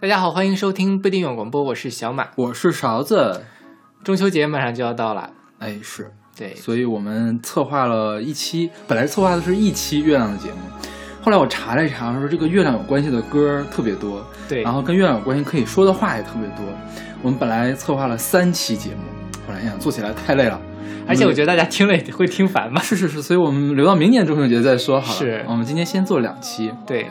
大家好，欢迎收听不一定远广播，我是小马，我是勺子。中秋节马上就要到了，哎，是。对，所以我们策划了一期，本来策划的是一期月亮的节目，后来我查了一查，说这个月亮有关系的歌特别多，对，然后跟月亮有关系可以说的话也特别多。我们本来策划了三期节目，后来想做起来太累了，而且我觉得大家听了也会听烦吧。是是是，所以我们留到明年中秋节再说好了。是我们今天先做两期，对。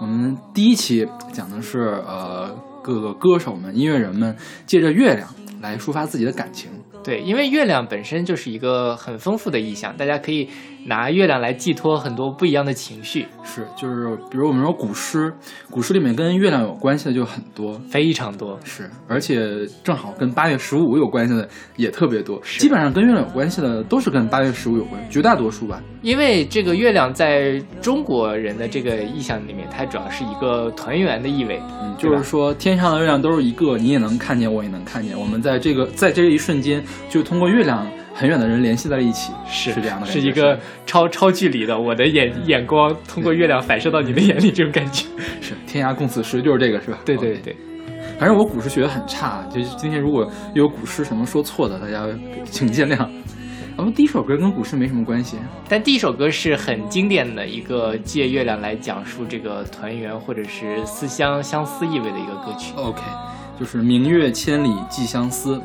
我们第一期讲的是，呃，各个歌手们、音乐人们借着月亮来抒发自己的感情。对，因为月亮本身就是一个很丰富的意象，大家可以拿月亮来寄托很多不一样的情绪。是，就是比如我们说古诗，古诗里面跟月亮有关系的就很多，非常多。是，而且正好跟八月十五有关系的也特别多。基本上跟月亮有关系的都是跟八月十五有关，绝大多数吧。因为这个月亮在中国人的这个意象里面，它主要是一个团圆的意味。嗯，就是说天上的月亮都是一个，你也能看见，我也能看见。我们在这个在这一瞬间。就通过月亮很远的人联系在了一起，是是这样的，是一个超超距离的，我的眼眼光通过月亮反射到你的眼里，这种感觉 是天涯共此时，就是这个是吧？对对对，反正我古诗学的很差，就今天如果有古诗什么说错的，大家请见谅。我们第一首歌跟古诗没什么关系，但第一首歌是很经典的一个借月亮来讲述这个团圆或者是思乡相思意味的一个歌曲。OK，就是明月千里寄相思。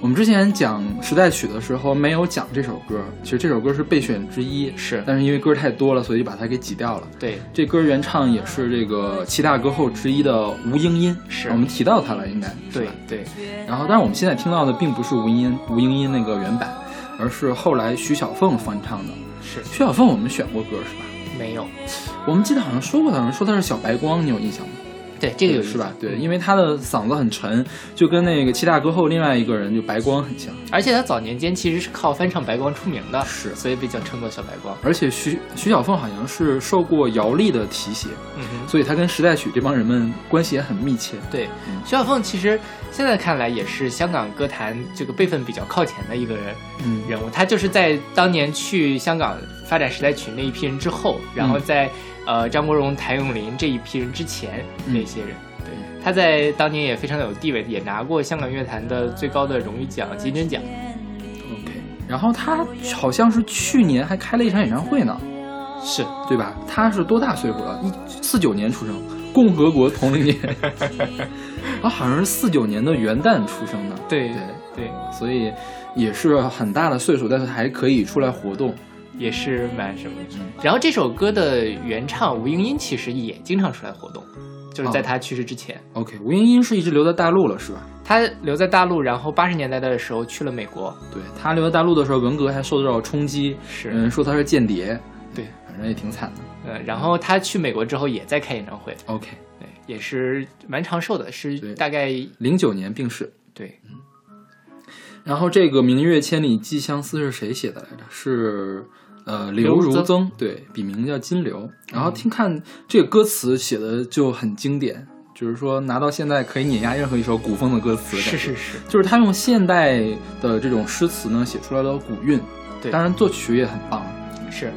我们之前讲时代曲的时候没有讲这首歌，其实这首歌是备选之一，是，但是因为歌太多了，所以把它给挤掉了。对，这歌原唱也是这个七大歌后之一的吴英音，是我们提到他了，应该对对。然后，但是我们现在听到的并不是吴英吴英音那个原版，而是后来徐小凤翻唱的。是徐小凤，我们选过歌是吧？没有，我们记得好像说过，好像说她是小白光，你有印象吗？对，这个有是吧？对，因为他的嗓子很沉，就跟那个七大歌后另外一个人就白光很像。而且他早年间其实是靠翻唱白光出名的，是，所以被叫称作小白光。而且徐徐小凤好像是受过姚丽的提携，嗯哼，所以他跟时代曲这帮人们关系也很密切。对，徐小凤其实现在看来也是香港歌坛这个辈分比较靠前的一个人，嗯，人物。他就是在当年去香港发展时代曲那一批人之后，然后在呃张国荣、谭咏麟这一批人之前那些人。对他在当年也非常有地位，也拿过香港乐坛的最高的荣誉奖金针奖。OK，然后他好像是去年还开了一场演唱会呢，是对吧？他是多大岁数了？一四九年出生，共和国同龄年。他 好像是四九年的元旦出生的。对对对，所以也是很大的岁数，但是还可以出来活动，也是蛮什么。然后这首歌的原唱吴英英其实也经常出来活动。就是在他去世之前，OK，吴英英是一直留在大陆了，是吧？她留在大陆，然后八十年代的时候去了美国。对她留在大陆的时候，文革还受到冲击，是嗯，说她是间谍，对，反正也挺惨的。呃，然后她去美国之后也在开演唱会，OK，对，也是蛮长寿的，是大概零九年病逝。对，嗯。然后这个“明月千里寄相思”是谁写的来着？是。呃，刘如增，对，笔名叫金流。然后听看这个歌词写的就很经典，就是说拿到现在可以碾压任何一首古风的歌词。是是是，就是他用现代的这种诗词呢，写出来的古韵。对，当然作曲也很棒。是。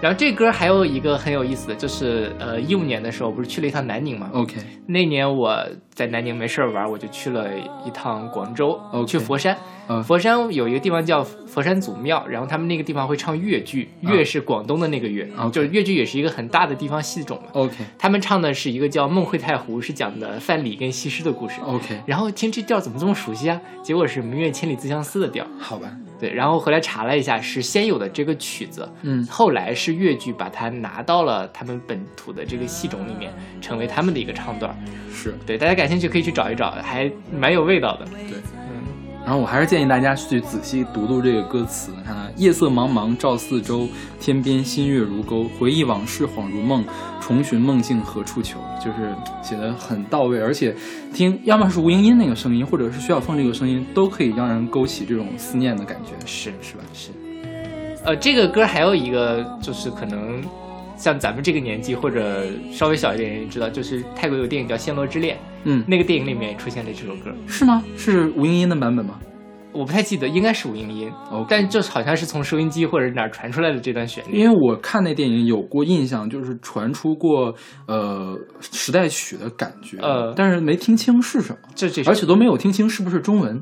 然后这歌还有一个很有意思的，就是呃，一五年的时候不是去了一趟南宁嘛？OK。那年我在南宁没事玩，我就去了一趟广州，去佛山。佛山有一个地方叫佛山祖庙，然后他们那个地方会唱粤剧，粤是广东的那个粤，就是粤剧也是一个很大的地方戏种嘛。OK，他们唱的是一个叫《梦会太湖》，是讲的范蠡跟西施的故事。OK，然后听这调怎么这么熟悉啊？结果是“明月千里自相思”的调。好吧，对，然后回来查了一下，是先有的这个曲子，嗯，后来是越剧把它拿到了他们本土的这个戏种里面，成为他们的一个唱段。是对，大家感兴趣可以去找一找，还蛮有味道的。对。嗯然后我还是建议大家去仔细读读这个歌词，看看夜色茫茫照四周，天边新月如钩，回忆往事恍如梦，重寻梦境何处求，就是写的很到位，而且听要么是吴英英那个声音，或者是徐小凤这个声音，都可以让人勾起这种思念的感觉，是是吧？是。呃，这个歌还有一个就是可能像咱们这个年纪或者稍微小一点人知道，就是泰国有电影叫《暹罗之恋》。嗯，那个电影里面也出现了这首歌，是吗？是吴英英的版本吗？我不太记得，应该是吴英音，OK 但这好像是从收音机或者哪儿传出来的这段旋律。因为我看那电影有过印象，就是传出过呃时代曲的感觉，呃但是没听清是什么，这这而且都没有听清是不是中文。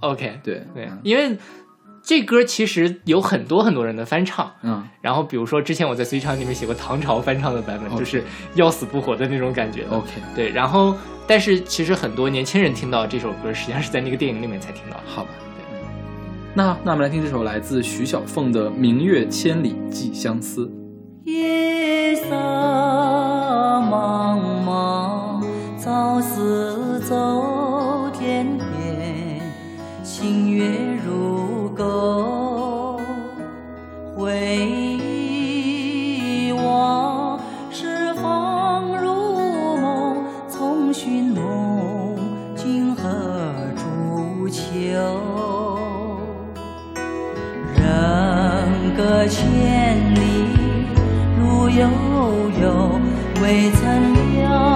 OK，对对嗯，因为这歌其实有很多很多人的翻唱。嗯然后比如说之前我在随唱里面写过唐朝翻唱的版本就是要死不活的那种感觉。，OK，对，然后但是其实很多年轻人听到这首歌，实际上是在那个电影里面才听到。好吧。对那那我们来听这首来自徐小凤的《明月千里寄相思》。夜色茫茫，朝思走天边，星月够，回忆往事仿如梦，从寻梦今何处求？人隔千里，路悠悠，未曾了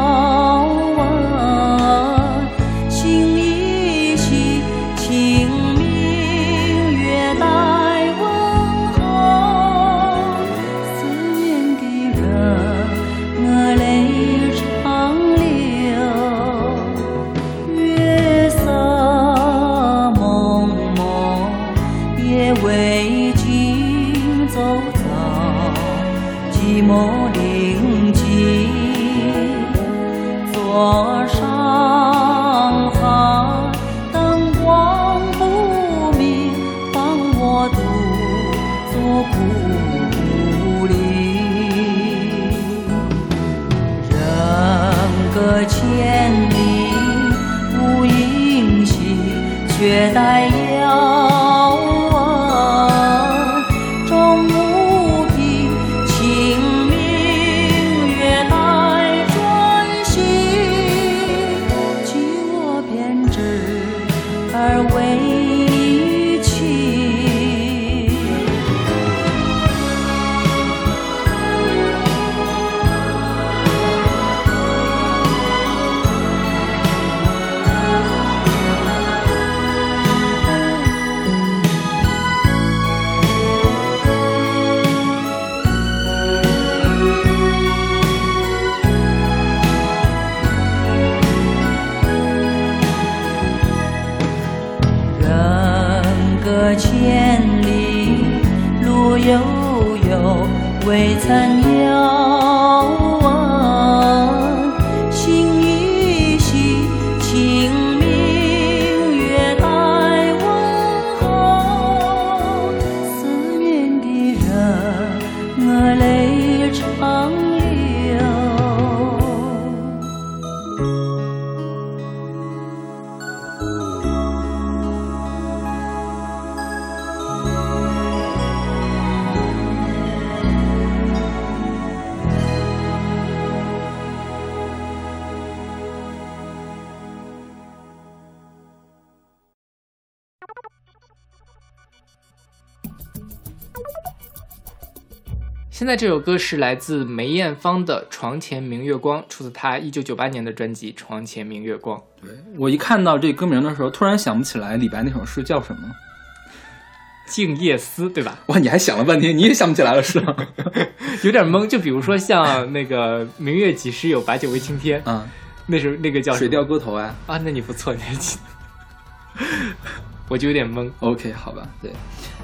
却残现在这首歌是来自梅艳芳的《床前明月光》，出自她一九九八年的专辑《床前明月光》。对我一看到这歌名的时候，突然想不起来李白那首诗叫什么。静夜思，对吧？哇，你还想了半天，你也想不起来了是吗？有点懵。就比如说像那个“明月几时有，把酒问青天嗯，”，那时候那个叫水调歌头啊。啊？那你不错，你还记得？我就有点懵。OK，好吧，对，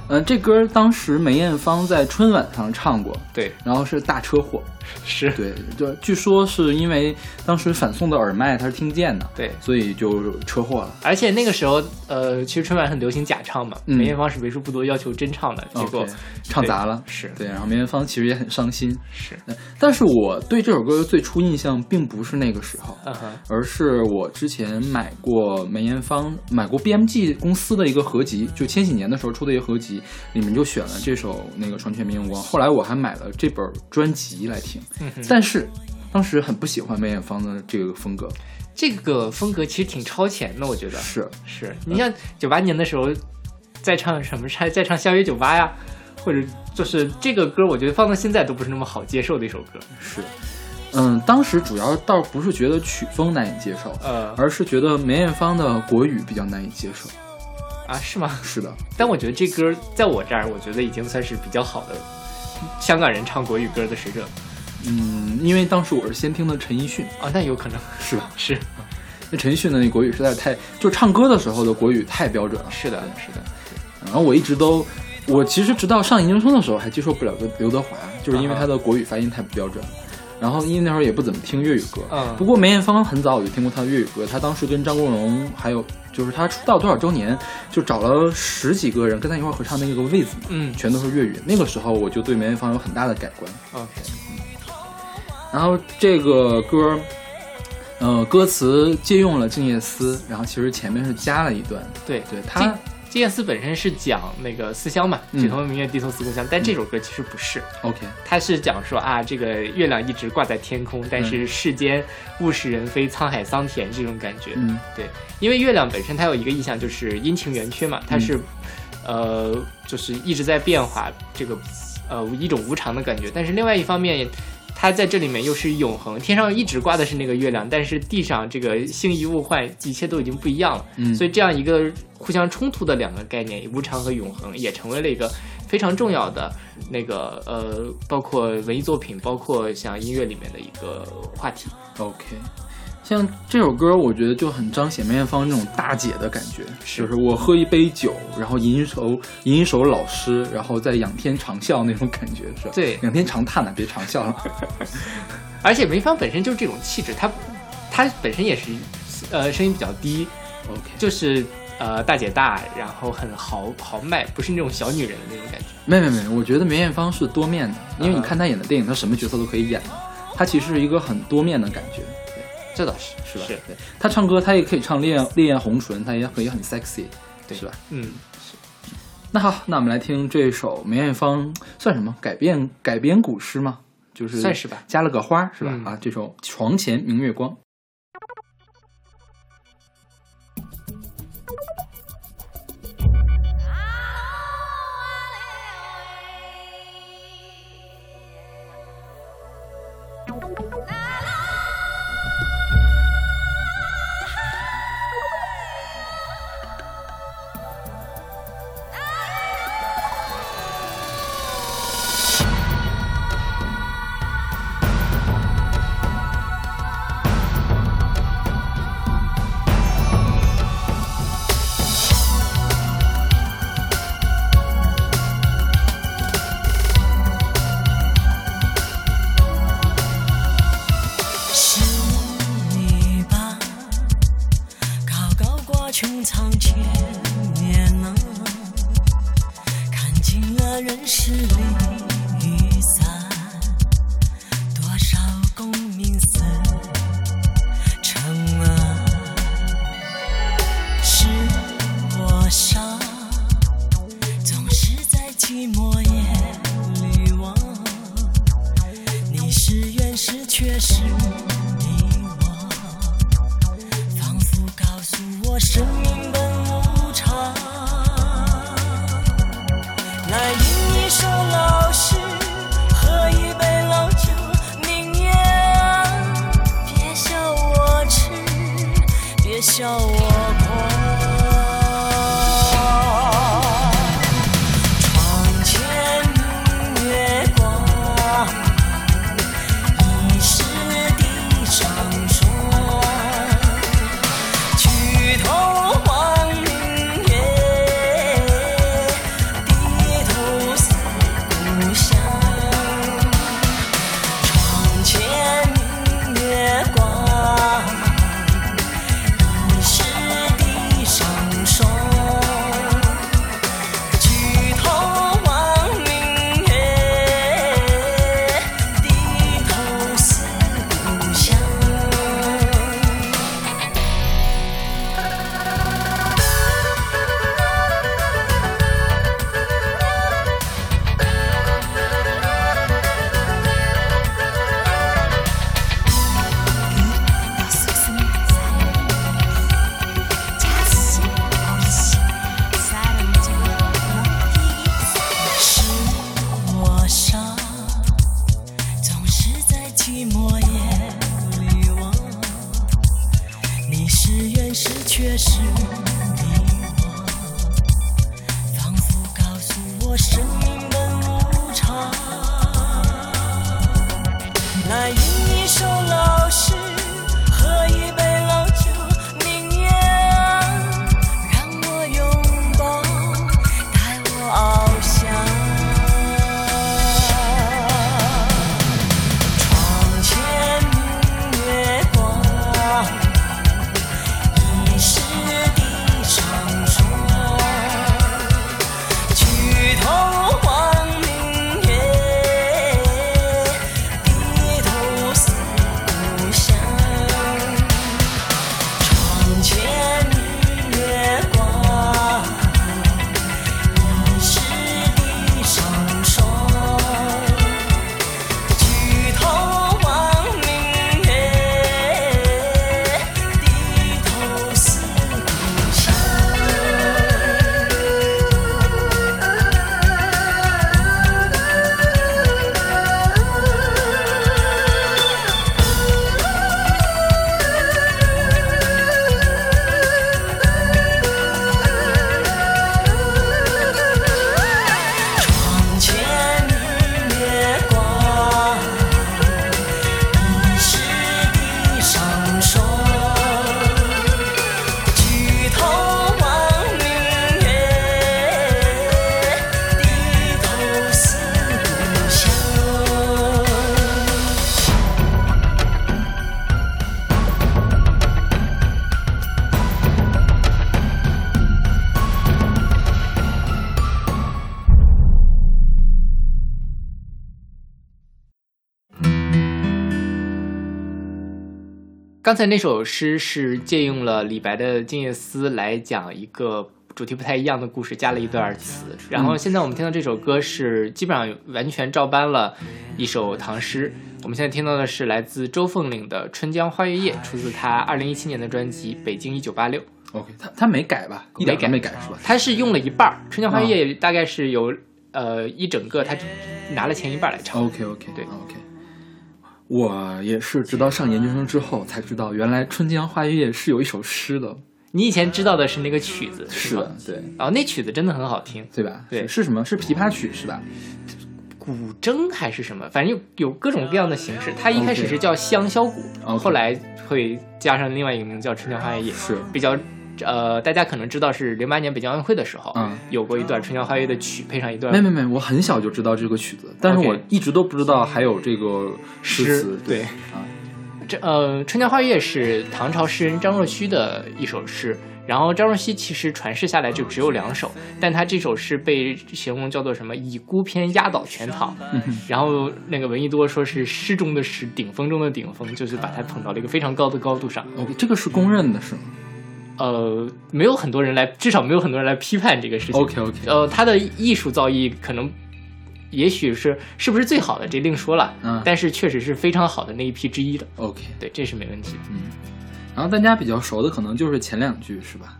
嗯、这歌当时梅艳芳在春晚上唱过，对，然后是大车祸，是，对，就据说是因为当时反送的耳麦他是听见的，对。所以就车祸了。而且那个时候，呃，其实春晚很流行假唱嘛，嗯梅艳芳是为数不多要求真唱的，结果唱砸了，是对，然后梅艳芳其实也很伤心，是，但是我对这首歌最初印象并不是那个时候，而是我之前买过梅艳芳买过 BMG 公司的一个合集，就千禧年的时候出的一个合集，里面就选了这首那个《床前明月光》。后来我还买了这本专辑来听，嗯，但是当时很不喜欢梅艳芳的这个风格，这个风格其实挺超前的，我觉得是是你像九八年的时候，在唱什么唱再唱《相约九八》呀，或者就是这个歌，我觉得放到现在都不是那么好接受的一首歌。是，嗯，当时主要倒不是觉得曲风难以接受，呃，而是觉得梅艳芳的国语比较难以接受。啊，是吗？是的，但我觉得这歌在我这儿，我觉得已经算是比较好的香港人唱国语歌的水准。嗯，因为当时我是先听的陈奕迅啊，那有可能是吧？是，那陈奕迅的那国语实在太，就唱歌的时候的国语太标准了。是的，是的。然后我一直都，我其实直到上研究生的时候还接受不了刘刘德华，就是因为他的国语发音太不标准。然后因为那会儿也不怎么听粤语歌，嗯。不过梅艳芳很早我就听过她的粤语歌，她当时跟张国荣还有就是他出道多少周年，就找了十几个人跟他一块合唱那个《位子》，嗯，全都是粤语。那个时候我就对梅艳芳有很大的改观。OK。然后这个歌，呃，歌词借用了《静夜思》，然后其实前面是加了一段。对对，他。静夜思本身是讲那个思乡嘛，举头明月，低头思故乡。但这首歌其实不是，OK，它是讲说啊，这个月亮一直挂在天空，但是世间物是人非，沧海桑田这种感觉。嗯，对，因为月亮本身它有一个意象就是阴晴圆缺嘛，它是，呃，就是一直在变化，这个，呃，一种无常的感觉。但是另外一方面。它在这里面又是永恒，天上一直挂的是那个月亮，但是地上这个星移物换，一切都已经不一样了。嗯，所以这样一个互相冲突的两个概念，无常和永恒，也成为了一个非常重要的那个呃，包括文艺作品，包括像音乐里面的一个话题。OK。像这首歌，我觉得就很彰显梅艳芳那种大姐的感觉，就是我喝一杯酒，然后吟一首吟一首老诗，然后再仰天长啸那种感觉，是吧？对，仰天长叹了，别长啸了。而且梅芳本身就是这种气质，她她本身也是，呃，声音比较低，OK，就是呃大姐大，然后很豪豪迈，不是那种小女人的那种感觉。没没没，我觉得梅艳芳是多面的，因为你看她演的电影，她什么角色都可以演的，她其实是一个很多面的感觉。这倒是是吧？是对，他唱歌他也可以唱《烈焰烈焰红唇》，他也可以很 sexy，对，是吧？嗯，是。那好，那我们来听这首梅艳芳算什么改编改编古诗吗？就是算是吧，加了个花，是吧？啊，这首《床前明月光》。刚才那首诗是借用了李白的《静夜思》来讲一个主题不太一样的故事，加了一段词。然后现在我们听到这首歌是基本上完全照搬了一首唐诗。我们现在听到的是来自周凤岭的《春江花月夜》，出自他二零一七年的专辑《北京一九八六》。OK，他他没改吧？一点都没改是吧？他是用了一半儿，《春江花月夜》大概是有、呃一整个，他拿了前一半来唱。OK OK 对 OK，我也是直到上研究生之后才知道，原来《春江花月夜》是有一首诗的。你以前知道的是那个曲子吗是的？，对哦，那曲子真的很好听。对吧？对是是什么？是琵琶曲是吧？古筝还是什么，反正有有各种各样的形式。它一开始是叫香箫鼓后来会加上另外一个名字叫春江花月夜，是比较。呃，大家可能知道是零八年北京奥运会的时候，嗯有过一段春江花月的曲，配上一段没没没，我很小就知道这个曲子，但是我一直都不知道还有这个诗诗词。对啊，这呃，《春江花月》是唐朝诗人张若虚的一首诗。然后张若虚其实传世下来就只有两首，但他这首诗被形容叫做什么“以孤篇压倒全唐”，然后那个闻一多说是诗中的诗，顶峰中的顶峰，就是把它捧到了一个非常高的高度上。OK，这个是公认的是吗呃，没有很多人来，至少没有很多人来批判这个事情。？OK OK，呃，他的艺术造诣可能，也许是是不是最好的，这另说了。嗯但是确实是非常好的那一批之一的。OK，对，这是没问题的。嗯，然后大家比较熟的可能就是前两句是吧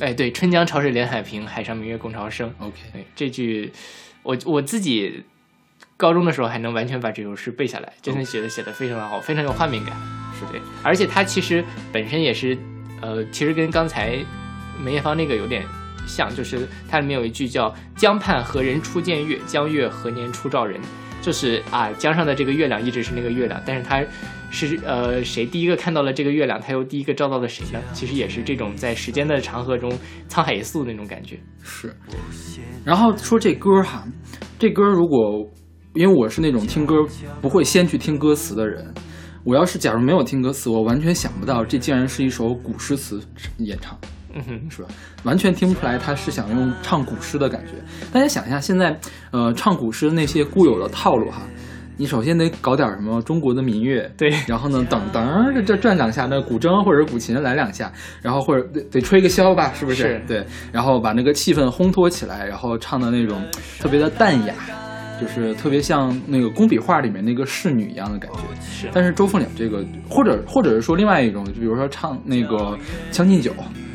哎，对，“春江潮水连海平，海上明月共潮生”。？OK，对，这句我我自己高中的时候还能完全把这首诗背下来，真的觉得写的非常的好，非常有画面感。是对，而且它其实本身也是，呃，其实跟刚才梅艳芳那个有点像，就是它里面有一句叫“江畔何人初见月，江月何年初照人”，就是啊，江上的这个月亮一直是那个月亮，但是它是呃谁第一个看到了这个月亮，他又第一个照到了谁呢？其实也是这种在时间的长河中沧海一粟那种感觉。是。然后说这歌哈，这歌如果因为我是那种听歌不会先去听歌词的人，我要是假如没有听歌词，我完全想不到这竟然是一首古诗词演唱。嗯哼，是吧？完全听不出来他是想用唱古诗的感觉。大家想一下，现在呃唱古诗那些固有的套路哈，你首先得搞点什么中国的民乐，对然后呢噔噔这这转两下，那古筝或者古琴来两下，然后或者得得吹个箫吧，是不是？是对，然后把那个气氛烘托起来，然后唱的那种特别的淡雅。就是特别像那个工笔画里面那个侍女一样的感觉，是。但是周凤岭这个，或者或者是说另外一种，就比如说唱那个《将进酒》，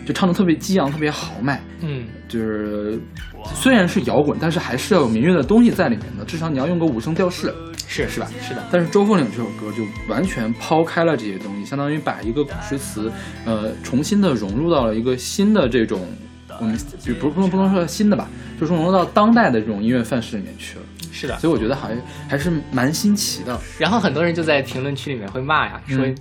就唱的特别激昂，特别豪迈，嗯，就是虽然是摇滚，但是还是要有民乐的东西在里面的，至少你要用个五声调式，是是吧？是的，但是周凤岭这首歌就完全抛开了这些东西，相当于把一个古诗词，呃，重新的融入到了一个新的这种，我们比不不能不能说新的吧，就是融入到当代的这种音乐范式里面去了。是的。所以我觉得好像还是蛮新奇的。然后很多人就在评论区里面会骂呀，说嗯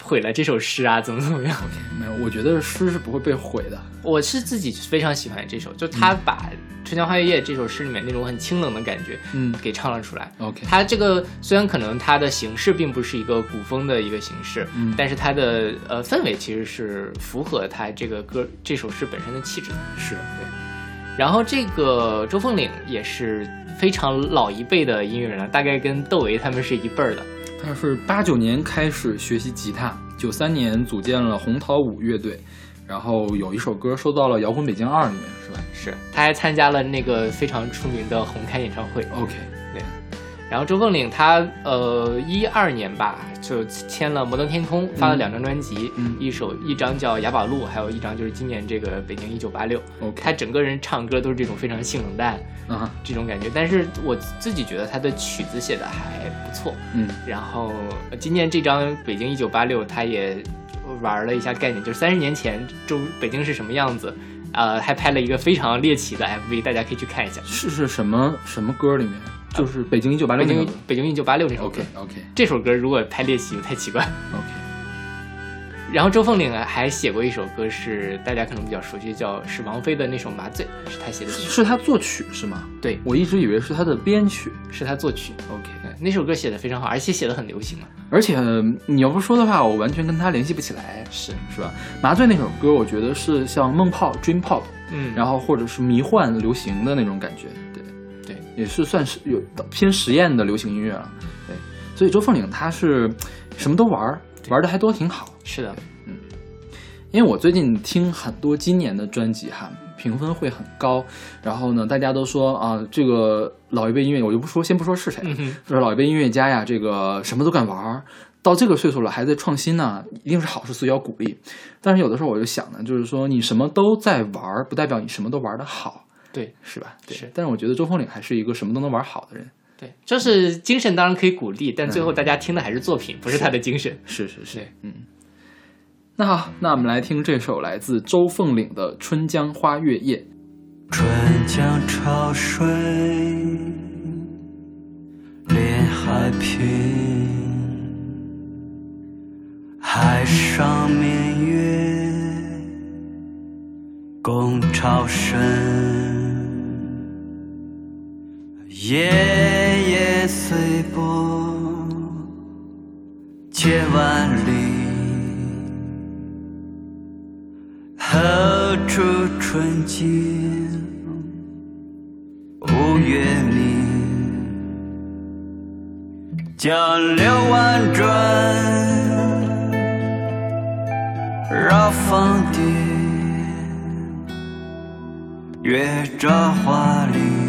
毁了这首诗啊，怎么怎么样。没有，我觉得诗是不会被毁的。我是自己非常喜欢这首，就他把《春江花月夜》这首诗里面那种很清冷的感觉，嗯给唱了出来。OK，它这个虽然可能它的形式并不是一个古风的一个形式，嗯但是它的呃氛围其实是符合它这个歌这首诗本身的气质的。是然后这个周凤岭也是非常老一辈的音乐人了，大概跟窦唯他们是一辈儿的。他是八九年开始学习吉他，九三年组建了红桃五乐队，然后有一首歌收到了《摇滚北京二》里面，是吧是，他还参加了那个非常出名的红开演唱会。？OK，然后周凤岭他呃一二年吧就签了摩登天空，发了两张专辑，嗯一首一张叫《雅宝路》，还有一张就是今年这个北京一九八六。他整个人唱歌都是这种非常性冷淡啊，这种感觉，但是我自己觉得他的曲子写的还不错。嗯然后呃今年这张《北京一九八六》，他也玩了一下概念，就是三十年前周北京是什么样子，呃，还拍了一个非常猎奇的 MV，大家可以去看一下。是是什么什么歌里面？就是北京一九八六北京。北京一九八六这首歌 OK OK 这首歌如果太猎奇就太奇怪。OK，然后周凤岭啊还写过一首歌，是大家可能比较熟悉，叫是王菲的那首《麻醉》，是他写的曲，是他作曲是吗？对，我一直以为是他的编曲。是他作曲。OK，那首歌写的非常好，而且写的很流行嘛。而且你要不说的话，我完全跟他联系不起来，是，是吧？麻醉那首歌，我觉得是像梦泡 dream pop，嗯，然后或者是迷幻流行的那种感觉，也是算是有偏实验的流行音乐了，对。所以周凤岭他是什么都玩儿，玩的还都挺好。是的，嗯因为我最近听很多今年的专辑哈，评分会很高，然后呢，大家都说啊，这个老一辈音乐，我就不说，先不说是谁，嗯哼，说老一辈音乐家呀，这个什么都敢玩儿，到这个岁数了还在创新呢，一定是好事，所以要鼓励。但是有的时候我就想呢，就是说你什么都在玩儿，不代表你什么都玩得好，对是吧？对是但是我觉得周凤岭还是一个什么都能玩好的人。对，就是精神当然可以鼓励，但最后大家听的还是作品，不是他的精神。是是是对，嗯。那好，那我们来听这首来自周凤岭的《春江花月夜》。春江潮水连海平，海上明月共潮生。夜夜随波千万里。何处春景无月明？江流婉转，绕芳甸，月照花林，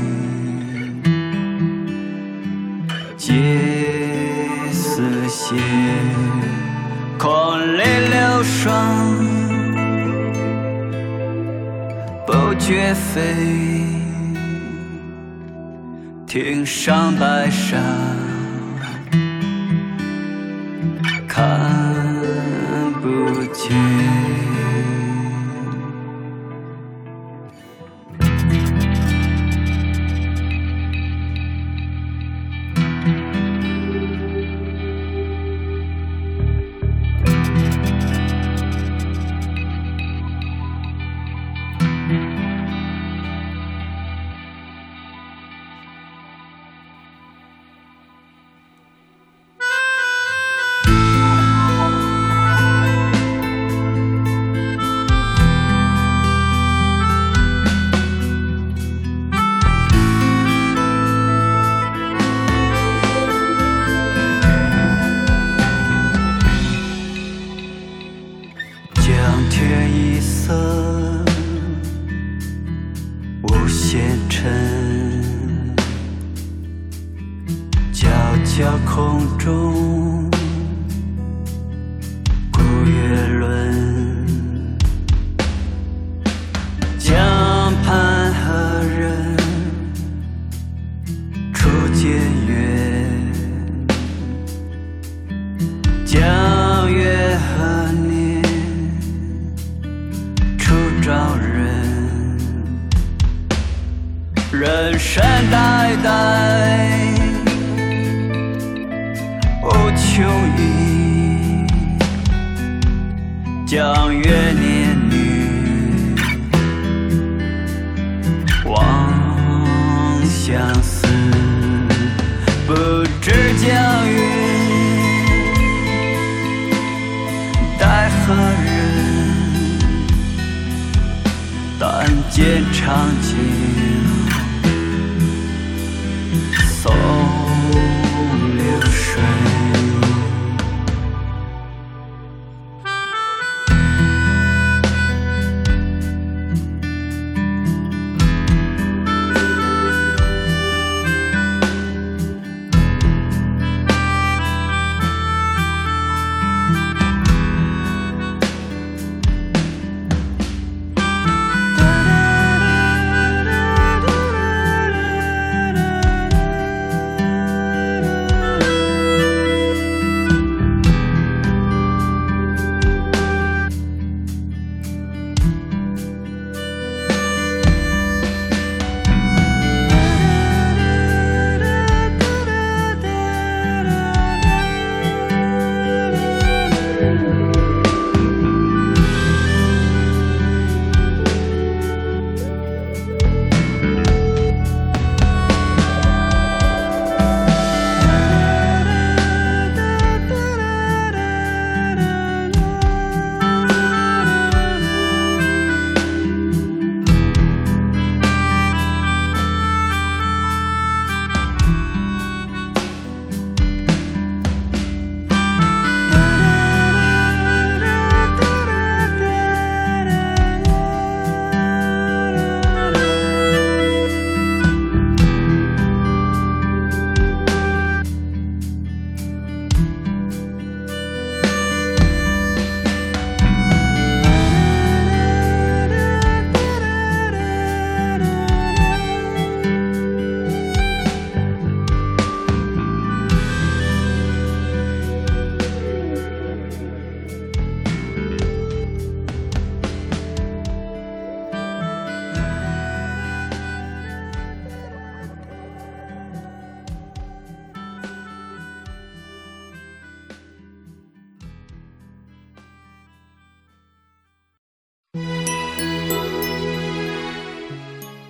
皆似霰，空里流霜。不觉飞，汀上白沙，看不见。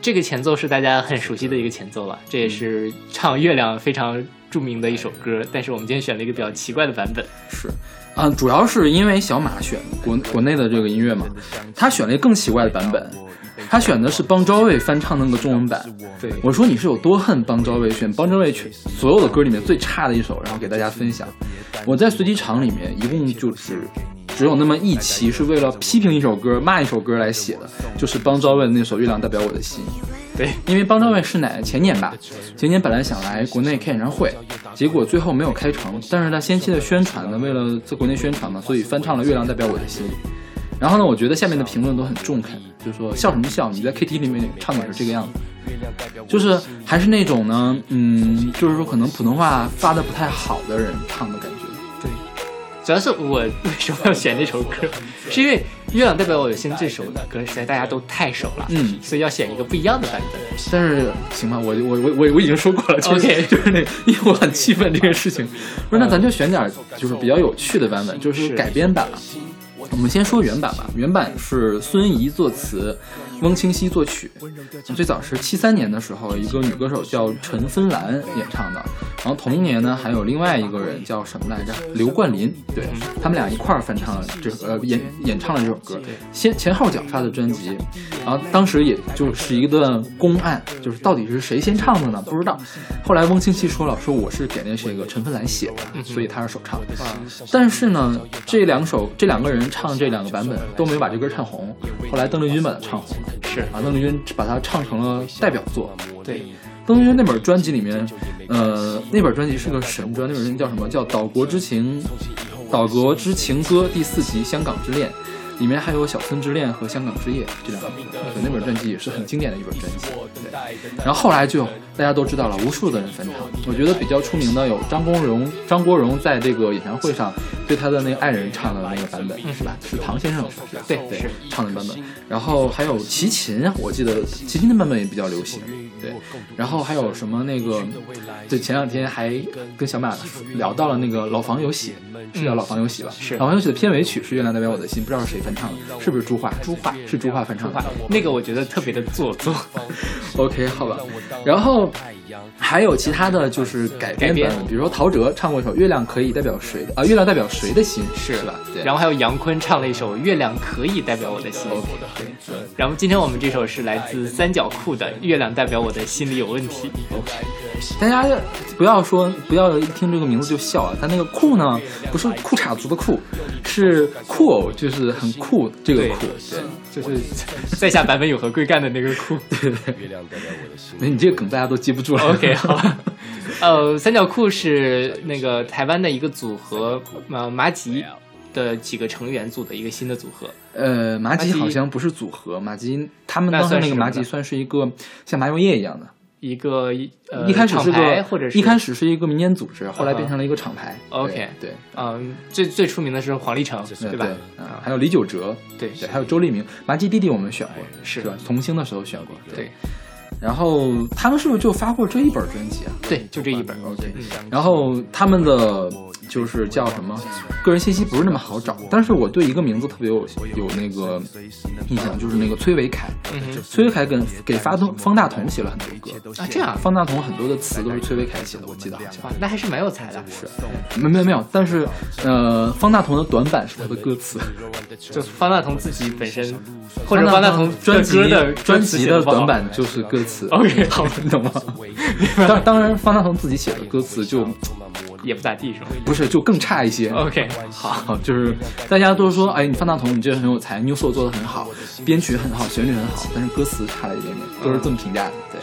这个前奏是大家很熟悉的一个前奏了，这也是唱《月亮》非常著名的一首歌。但是我们今天选了一个比较奇怪的版本，是，啊、主要是因为小马选国国内的这个音乐嘛，他选了一个更奇怪的版本，他选的是邦昭卫翻唱的那个中文版。对我说你是有多恨邦昭卫，选邦昭卫全所有的歌里面最差的一首，然后给大家分享。我在随机场里面一共就只只有那么一期是为了批评一首歌、骂一首歌来写的，就是邦昭卫的那首《月亮代表我的心》。对，因为邦昭卫是哪前年吧，前年本来想来国内开演唱会，结果最后没有开成。但是他先期的宣传呢，为了在国内宣传嘛，所以翻唱了《月亮代表我的心》。然后呢，我觉得下面的评论都很中肯，就是说笑什么笑？你在 KTV 里面唱的也是这个样子，就是还是那种呢，嗯，就是说可能普通话发的不太好的人唱的感觉。主要是我为什么要选这首歌，是因为《月亮代表我的心》这首歌实在大家都太熟了，嗯所以要选一个不一样的版本。但是行吧，我我我我我已经说过了就是 OK 就是那，因为我很气愤这个事情。不是，那咱就选点就是比较有趣的版本，就是是改编版了。我们先说原版吧，原版是孙怡作词，翁清溪作曲。最早是七三年的时候，一个女歌手叫陈芬兰演唱的。然后同一年呢，还有另外一个人叫什么来着？刘冠霖，对他们俩一块儿翻唱了这呃演演唱了这首歌，先前后脚发的专辑。然后当时也就是一段公案，就是到底是谁先唱的呢？不知道。后来翁清溪说了，说我是给那这个陈芬兰写的，所以他是首唱。但是呢，这两首这两个人唱这两个版本都没有把这歌唱红。后来邓丽君把它唱红了，是啊，邓丽君把它唱成了代表作。对，邓丽君那本专辑里面，呃，那本专辑是个神专，那本专辑叫什么？叫《岛国之情》，《岛国之情歌》第四集《香港之恋》。里面还有《小村之恋》和《香港之夜》这两本歌，对，那本专辑也是很经典的一本专辑。对，然后后来就大家都知道了，无数的人翻唱。我觉得比较出名的有张国荣，张国荣在这个演唱会上对他的那个爱人唱的那个版本，是吧？是唐先生？对对，唱的版本。然后还有齐秦，我记得齐秦的版本也比较流行。对，然后还有什么那个，对，前两天还跟小马聊到了那个老房有喜，是叫老房有喜吧？是老房有喜的片尾曲是《月亮代表我的心》，不知道是谁翻唱的，是不是朱桦？朱桦是朱桦翻唱的。那个我觉得特别的做作。OK，好吧。然后还有其他的就是改编比如说陶喆唱过一首《月亮可以代表谁的》啊，《月亮代表谁的心》是是吧？对。然后还有杨坤唱了一首《月亮可以代表我的心》。对。然后今天我们这首是来自三角裤的《月亮代表我的心里有问题》。OK，大家不要说不要一听这个名字就笑啊，他那个裤呢不是裤衩族的裤，是酷偶，就是很酷这个对酷。对，就是 在下版本有何贵干的那个裤。那你这个梗大家都记不住了。OK，好吧。呃，三角裤是那个台湾的一个组合，呃，麻吉的几个成员组的一个新的组合。呃，麻吉好像不是组合，麻吉他们那当时那个麻吉算是一个像麻油叶一样的，一个呃一开始是厂牌个或者是一开始是一个民间组织，后来嗯变成了一个厂牌。OK 对，嗯、最最出名的是黄立成，对吧？嗯还有李玖哲，对对，还有周立明，麻吉弟弟我们选过，是吧？童星的时候选过，对。然后他们是不是就发过这一本专辑啊？对，就这一本。OK，嗯然后他们的就是叫什么，个人信息不是那么好找，但是我对一个名字特别有有那个印象，就是那个崔维凯。嗯崔维凯跟给发动方大同写了很多歌啊，这样方大同很多的词都是崔维凯写的，我记得好像，那还是蛮有才的。是，没没有没有，但是呃，方大同的短板是他的歌词，就方大同自己本身，或者方大同专辑的专辑的短。板就是歌词。OK，好，你懂吗？当当然，方大同自己写的歌词就也不咋地是吧不是就更差一些。？OK，好，就是大家都说，哎，你方大同，你这个很有才，new soul 做的很好，编曲很好，旋律很好，但是歌词差了一点点，都是这么评价的。对，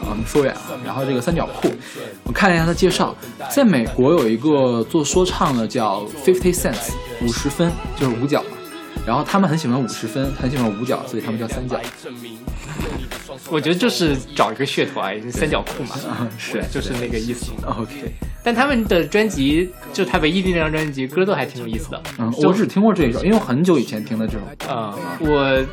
啊，我们说远了。然后这个三角裤，我看了一下他介绍，在美国有一个做说唱的叫 Fifty Cents，五十分就是五角嘛。然后他们很喜欢五十分，很喜欢五角，所以他们叫三角。我觉得就是找一个噱头啊，三角裤嘛，是就是那个意思。OK，但他们的专辑，就他唯一的那张专辑，歌都还挺有意思的。嗯，我只听过这一首，因为我很久以前听的这首。啊、我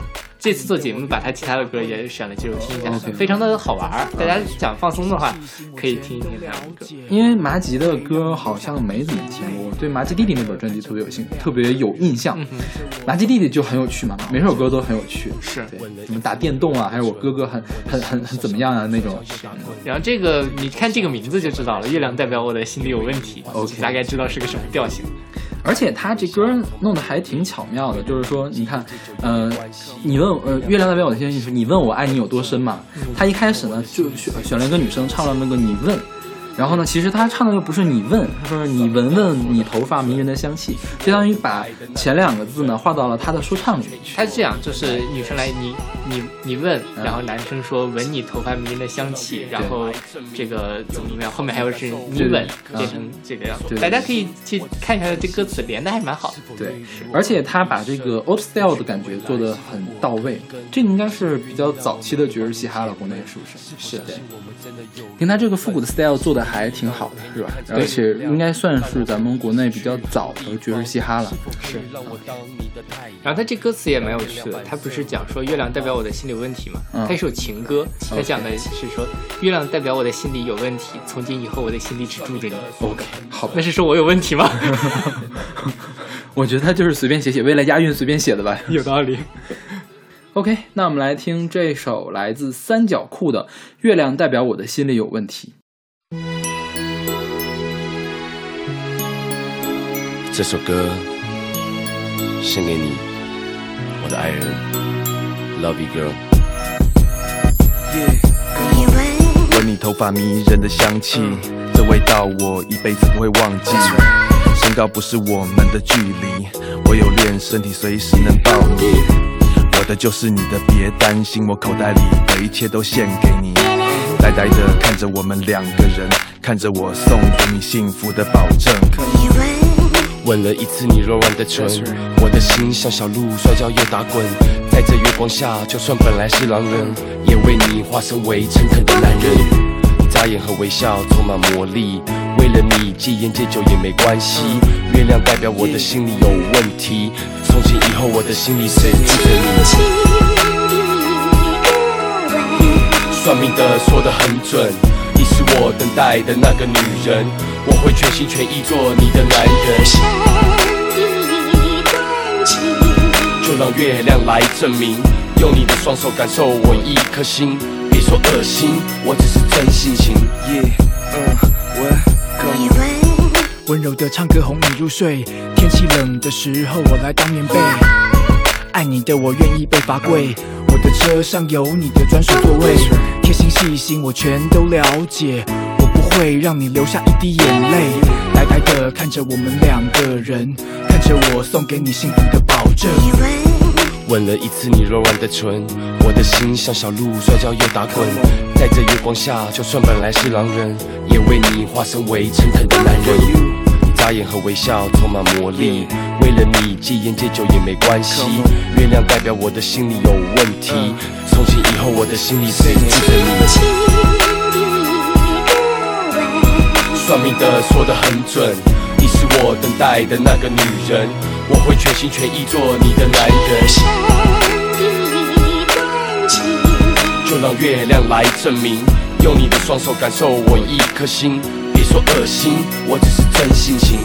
这次做节目把他其他的歌也选了几首听一下非常的好玩儿。大家想放松的话，可以听一听他的歌。因为麻吉的歌好像没怎么听过，我对麻吉弟弟那本专辑特别有兴，特别有印象。麻吉弟弟就很有趣嘛，每首歌都很有趣。是对，什么打电动啊，还有我哥哥很很很很怎么样啊那种。然后这个你看这个名字就知道了，月亮代表我的心里有问题 OK 大概知道是个什么调性。而且他这歌弄得还挺巧妙的，就是说，你看，呃，你问呃，月亮代表我的心，你问我爱你有多深嘛？他一开始呢就选选了一个女生唱了那个你问。然后呢，其实他唱的又不是你问，他说你闻闻你头发迷人的香气，相当于把前两个字呢画到了他的说唱里面去。他是这样，就是女生来你你你问，嗯然后男生说闻你头发迷人的香气，然后这个怎么怎么样，后面还有是你对吻，嗯变成这个样子。对大家可以去看一下这歌词，连的还蛮好的。对，而且他把这个 old style 的感觉做得很到位，这个应该是比较早期的爵士嘻哈了，国内是不是？是对。听他这个复古的 style 做的还挺好的，是吧？而且应该算是咱们国内比较早的爵士嘻哈了。是。然后他这歌词也蛮有趣的，他不是讲说月亮代表我的心理有问题嘛？嗯它一首情歌，他讲的是说月亮代表我的心里有问题，从今以后我的心里只住着你。OK，好吧那，是说我有问题吗？我觉得他就是随便写写，为了押韵随便写的吧。有道理。OK，那我们来听这首来自三角裤的《月亮代表我的心里有问题》。这首歌献给你，我的爱人，Love you girl。闻你头发迷人的香气，这味道我一辈子不会忘记。身高不是我们的距离，我有练，身体随时能抱你。我的就是你的，别担心，我口袋里的一切都献给你。呆呆的看着我们两个人，看着我送给你幸福的保证。吻了一次你柔软的唇，我的的心像小鹿摔跤又打滚，在这月光下，就算本来是狼人，也为你化身为诚恳的男人。眨眼和微笑充满魔力，为了你戒烟戒酒也没关系。月亮代表我的心里有问题，从今以后我的心里只住着你。算命的说得很准，你是我等待的那个女人，我会全心全意做你的男人。就让月亮来证明，用你的双手感受我一颗心。别说恶心，我只是真性情。Yeah，嗯，我温柔的唱歌哄你入睡，天气冷的时候我来当棉被。爱你的我愿意被罚跪，我的车上有你的专属座位，贴心细心我全都了解，我不会让你流下一滴眼泪。呆呆的看着我们两个人，看着我送给你幸福的保证。吻了一次你柔软的唇，我的心像小鹿摔跤又打滚，在这月光下，就算本来是狼人，也为你化身为诚恳的男人。眨眼和微笑充满魔力，为了你戒烟戒酒也没关系。月亮代表我的心里有问题，从今以后我的心里只住着你。算命的说得很准，你是我等待的那个女人，我会全心全意做你的男人。就让月亮来证明，用你的双手感受我一颗心。别说恶心，我只是真性情。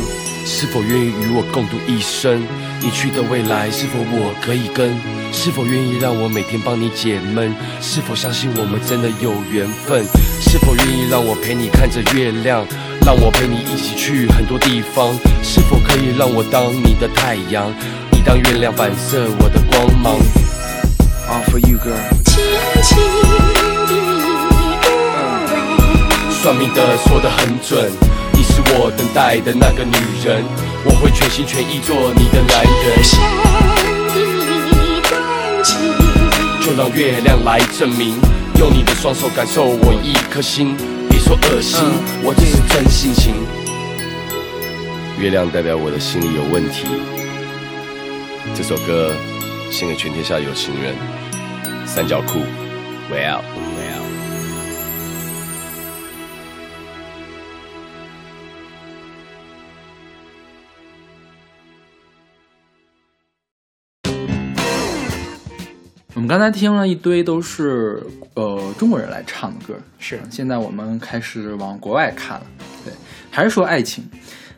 是否愿意与我共度一生？你去的未来是否我可以跟？是否愿意让我每天帮你解闷？是否相信我们真的有缘分？是否愿意让我陪你看着月亮？让我陪你一起去很多地方？是否可以让我当你的太阳？你当月亮反射我的光芒 for you, girl。算命的说得很准，你是我等待的那个女人，我会全心全意做你的男人。就让月亮来证明，用你的双手感受我一颗心。别说恶心，我只是真性情。月亮代表我的心里有问题。这首歌献给全天下有情人。三角裤，Well。刚才听了一堆都是呃中国人来唱的歌，是现在我们开始往国外看了。对，还是说爱情，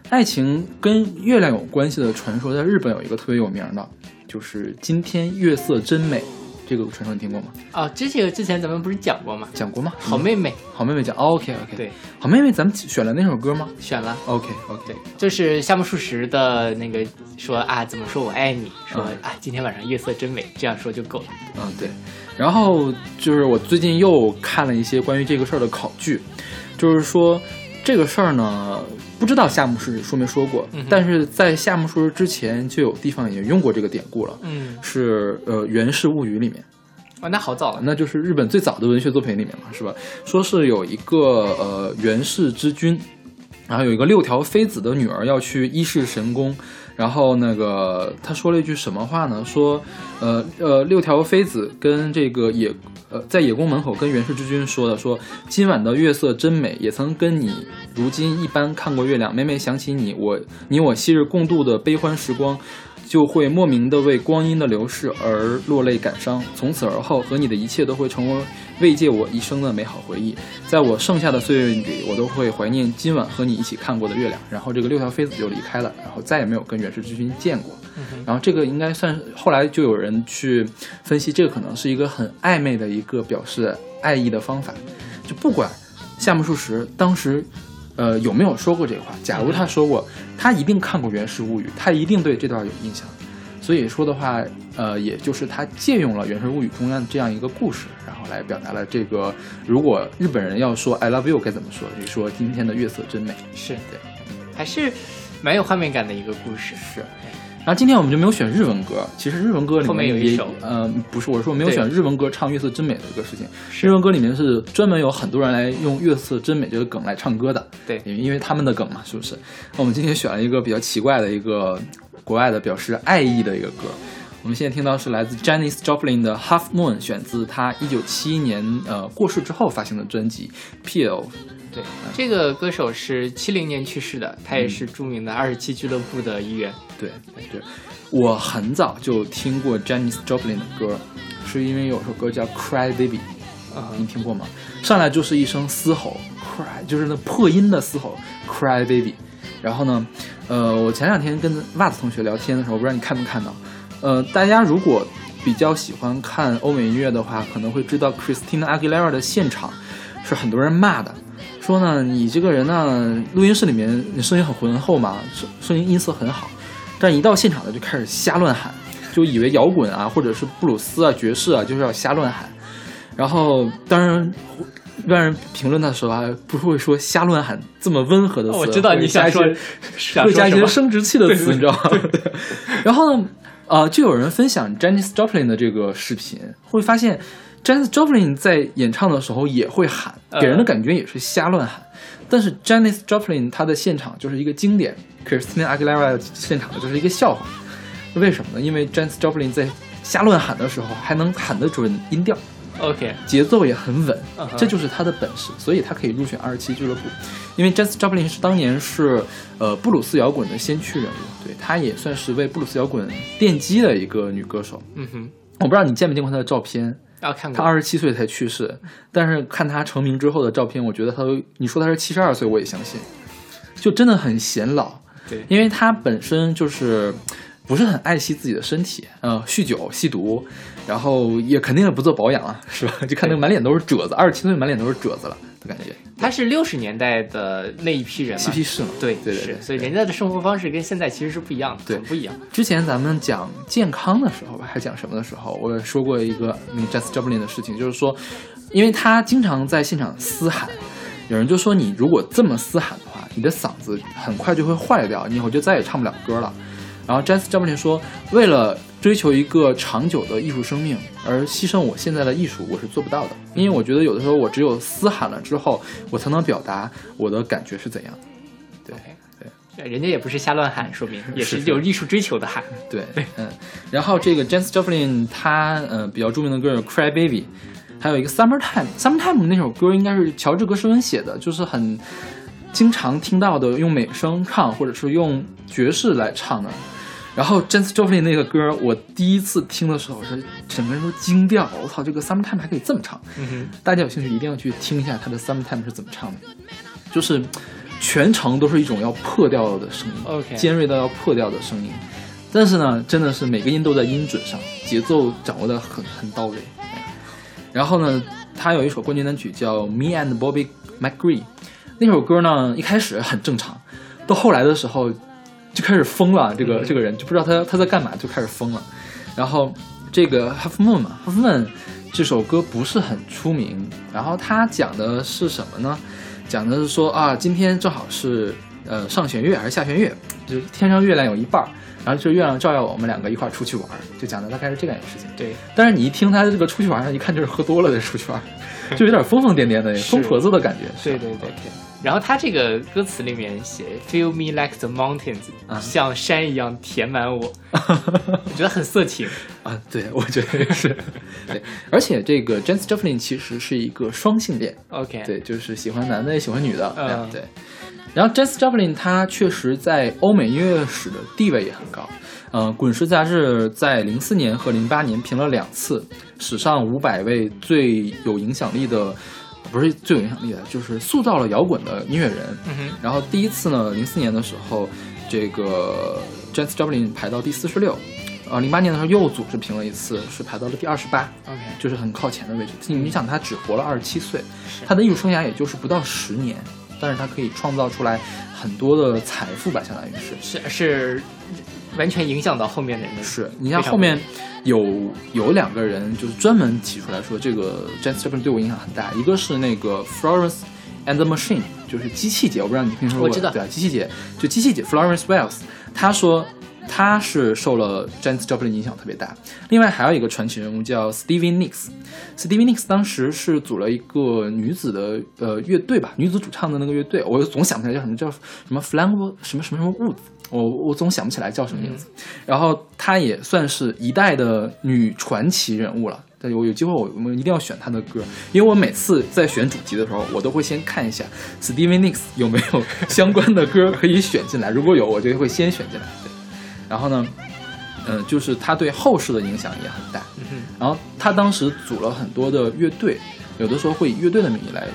爱情跟月亮有关系的传说，在日本有一个特别有名的，就是今天月色真美。这个传说你听过吗？哦，这些之前咱们不是讲过吗？讲过吗？好妹妹，好妹妹讲。OK OK，对，好妹妹，咱们选了那首歌吗？选了。OK OK，对，就是夏目漱石的那个说啊，怎么说我爱你？说啊，今天晚上月色真美，这样说就够了。嗯，对。然后就是我最近又看了一些关于这个事儿的考据，就是说这个事儿呢，不知道夏目漱石说没说过，嗯但是在夏目漱石之前就有地方也用过这个典故了，嗯，是呃《源氏物语》里面。哦，那好早了。那就是日本最早的文学作品里面嘛，是吧？说是有一个呃源氏之君，然后有一个六条妃子的女儿要去伊势神宫，然后那个他说了一句什么话呢？说呃呃六条妃子跟这个野呃在野宫门口跟元氏之君说的，说今晚的月色真美，也曾跟你如今一般看过月亮，每每想起你，我你我昔日共度的悲欢时光。就会莫名的为光阴的流逝而落泪感伤，从此而后和你的一切都会成为慰藉我一生的美好回忆。在我剩下的岁月里，我都会怀念今晚和你一起看过的月亮。然后这个六条妃子就离开了，然后再也没有跟源氏之君见过。然后这个应该算是后来就有人去分析，这个可能是一个很暧昧的一个表示爱意的方法。就不管夏目漱石当时。呃，有没有说过这个话？假如他说过，他一定看过《源氏物语》，他一定对这段有印象。所以说的话，呃，也就是他借用了《源氏物语》中央这样一个故事，然后来表达了这个。如果日本人要说 “I love you” 该怎么说？就说今天的月色真美。是对，还是蛮有画面感的一个故事。是。然后今天我们就没有选日文歌，其实日文歌里面也一首呃不是，我是说没有选日文歌唱《月色真美》的一个事情。日文歌里面是专门有很多人来用“月色真美”这个梗来唱歌的，对因为他们的梗嘛，是不是？那我们今天选了一个比较奇怪的一个国外的表示爱意的一个歌。我们现在听到是来自 Janis Joplin 的《Half Moon》，选自她一九七一年呃过世之后发行的专辑《Peel》。对，这个歌手是七零年去世的，他也是著名的二十七俱乐部的一员。对对，我很早就听过 Janis Joplin 的歌，是因为有首歌叫《Cry Baby》，啊你听过吗？上来就是一声嘶吼，cry，就是那破音的嘶吼，cry baby。然后呢，呃，我前两天跟袜子同学聊天的时候，我不知道你看没看到，呃，大家如果比较喜欢看欧美音乐的话，可能会知道 Christina Aguilera 的现场是很多人骂的，说呢你这个人呢，录音室里面你声音很浑厚嘛，声声音音色很好，但一到现场呢就开始瞎乱喊，就以为摇滚啊或者是布鲁斯啊爵士啊就是要瞎乱喊。然后，当然，一般人评论的时候啊，不会说瞎乱喊这么温和的词，哦我知道你想说会加一些生殖器的词，你知道吗？然后呢，呃，就有人分享 Janis Joplin 的这个视频，会发现 Janis Joplin 在演唱的时候也会喊，呃给人的感觉也是瞎乱喊。但是 Janis Joplin 她的现场就是一个经典，Christina Aguilera 现场的就是一个笑话。为什么呢？因为 Janis Joplin 在瞎乱喊的时候还能喊得准音调。OK，节奏也很稳这就是他的本事，所以他可以入选二十七俱乐部。因为 Janis Joplin 是当年是呃布鲁斯摇滚的先驱人物，对，她也算是为布鲁斯摇滚奠基的一个女歌手。嗯哼，我不知道你见没见过她的照片，啊，看过。她二十七岁才去世，但是看他成名之后的照片，我觉得他你说他是七十二岁，我也相信，就真的很显老。对，因为他本身就是不是很爱惜自己的身体，呃，酗酒、吸毒，然后也肯定也不做保养了，是吧？就看那个满脸都是褶子，二十七岁满脸都是褶子了的感觉。他是六十年代的那一批人嘛，嬉皮士嘛，对对对所以人家的生活方式跟现在其实是不一样的，对。很不一样。之前咱们讲健康的时候吧，还讲什么的时候，我也说过一个那个 Janis Joplin 的事情，就是说，因为他经常在现场嘶喊，有人就说你如果这么嘶喊的话，你的嗓子很快就会坏掉，你以后就再也唱不了歌了。然后 Janis Joplin 说，为了追求一个长久的艺术生命而牺牲我现在的艺术，我是做不到的，因为我觉得有的时候我只有嘶喊了之后，我才能表达我的感觉是怎样。对对。人家也不是瞎乱喊，说明也是是有艺术追求的喊。对，嗯，然后这个 Janis Joplin 他呃比较著名的歌有《Cry Baby》，还有一个《Summertime》。Summertime 那首歌应该是乔治格什温写的，就是很经常听到的用美声唱或者是用爵士来唱的。然后 Janis Joplin 那个歌，我第一次听的时候是整个人都惊掉了，我操，这个 Summertime 还可以这么唱！嗯，大家有兴趣一定要去听一下他的 Summertime 是怎么唱的，就是全程都是一种要破掉的声音 OK 尖锐到要破掉的声音。但是呢，真的是每个音都在音准上，节奏掌握的很很到位。然后呢，他有一首冠军单曲叫《Me and Bobby McGree》，那首歌呢一开始很正常，到后来的时候就开始疯了。这个、嗯这个人就不知道他他在干嘛，就开始疯了。然后这个 Half Moon 嘛，Half Moon 这首歌不是很出名，然后他讲的是什么呢？讲的是说啊，今天正好是呃上弦月还是下弦月，就是天上月亮有一半儿，然后就月亮照耀我们两个一块儿出去玩儿，就讲的大概是这样一个事情。对，但是你一听他这个出去玩儿，一看就是喝多了的出去玩儿，就有点疯疯癫癫的疯婆子的感觉。对对对。然后他这个歌词里面写 “Feel me like the mountains”，、啊像山一样填满我，我觉得很色情。啊，对，我觉得也是。对，而且这个 Janis Joplin 其实是一个双性恋，OK，对，就是喜欢男的也喜欢女的，嗯哎对。然后 Janis Joplin 他确实在欧美音乐史的地位也很高。呃，滚石杂志在零四年和零八年评了两次史上五百位最有影响力的，不是最有影响力的，就是塑造了摇滚的音乐人。嗯，然后第一次呢，零四年的时候，这个 Janis Joplin 排到第四十六，呃，零八年的时候又组织评了一次，是排到了第二十八。OK，就是很靠前的位置。你你想，他只活了二十七岁，他的艺术生涯也就是不到十年，但是他可以创造出来很多的财富吧，相当于是。是是完全影响到后面的人的。是你像后面有有两个人就是专门提出来说，这个 Janis Joplin 对我影响很大，一个是那个 Florence and the Machine，就是机器姐，我不知道你听说过，我知道对啊，机器姐就机器姐 Florence Wells，她说他是受了 Janis Joplin 影响特别大。另外还有一个传奇人物叫 Stevie Nicks。Stevie Nicks 当时是组了一个女子的呃乐队吧，女子主唱的那个乐队，我总想不起来叫什么，叫什么 Flamme 什么什么什么 Woods，我我总想不起来叫什么名字。然后她也算是一代的女传奇人物了。但我有机会我我们一定要选她的歌，因为我每次在选主题的时候，我都会先看一下 Stevie Nicks 有没有 相关的歌可以选进来，如果有，我就会先选进来。对，然后呢，嗯、就是他对后世的影响也很大。然后他当时组了很多的乐队，有的时候会以乐队的名义来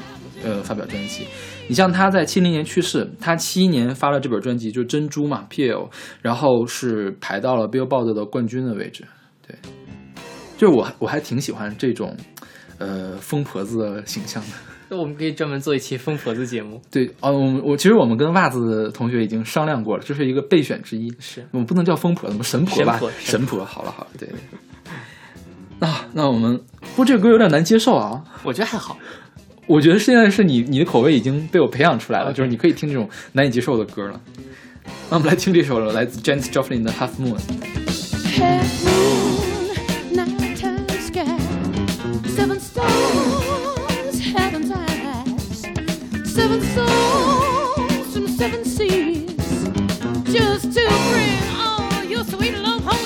呃发表专辑。你像他在七零年去世，他七一年发了这本专辑，就是《珍珠》嘛，P.L.，然后是排到了 Billboard 的冠军的位置。对，就是我我还挺喜欢这种呃疯婆子的形象的。那我们可以专门做一期疯婆子节目。对，哦，我们我其实我们跟袜子的同学已经商量过了，这是一个备选之一。是我们不能叫疯婆子，我们神婆吧？神婆神婆，好了好了，对。那 那我们，不过这个歌有点难接受啊。我觉得还好。我觉得现在是你你的口味已经被我培养出来了就是你可以听这种难以接受的歌了。那我们来听这首来自 Janis Joplin 的《Half Moon》。Half moon, nighttime sky, seven stars, heaven's eyes, seven souls from seven seas, just to bring all your sweet love home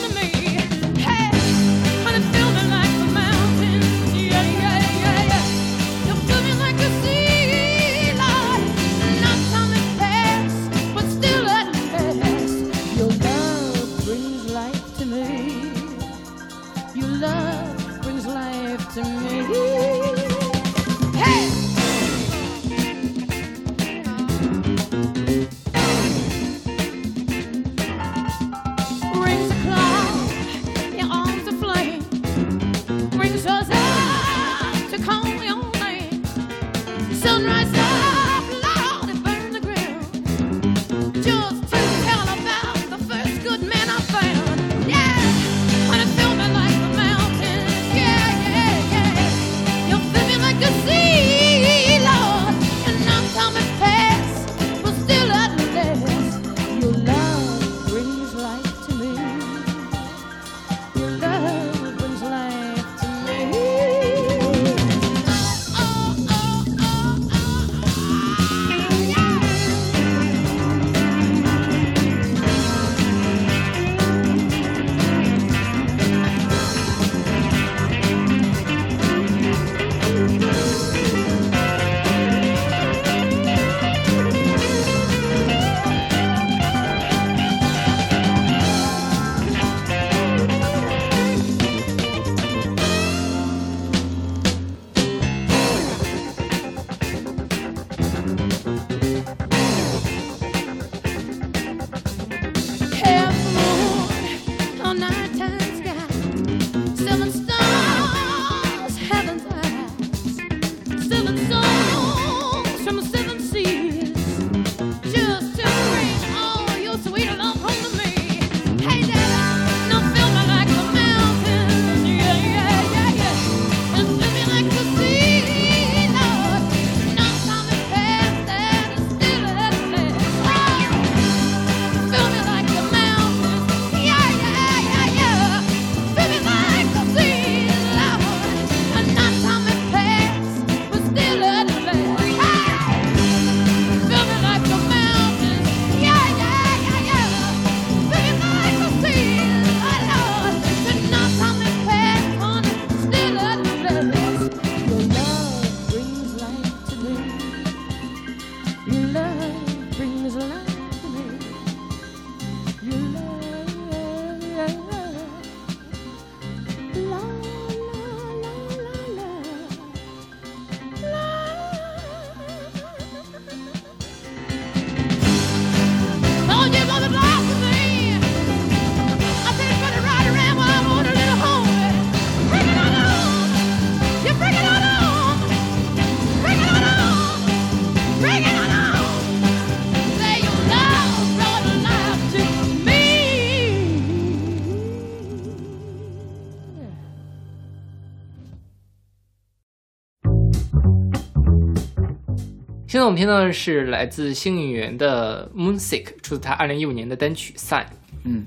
现在我们听到的是来自星运源的《Moonsick》，出自他二零一五年的单曲《Sign》。嗯，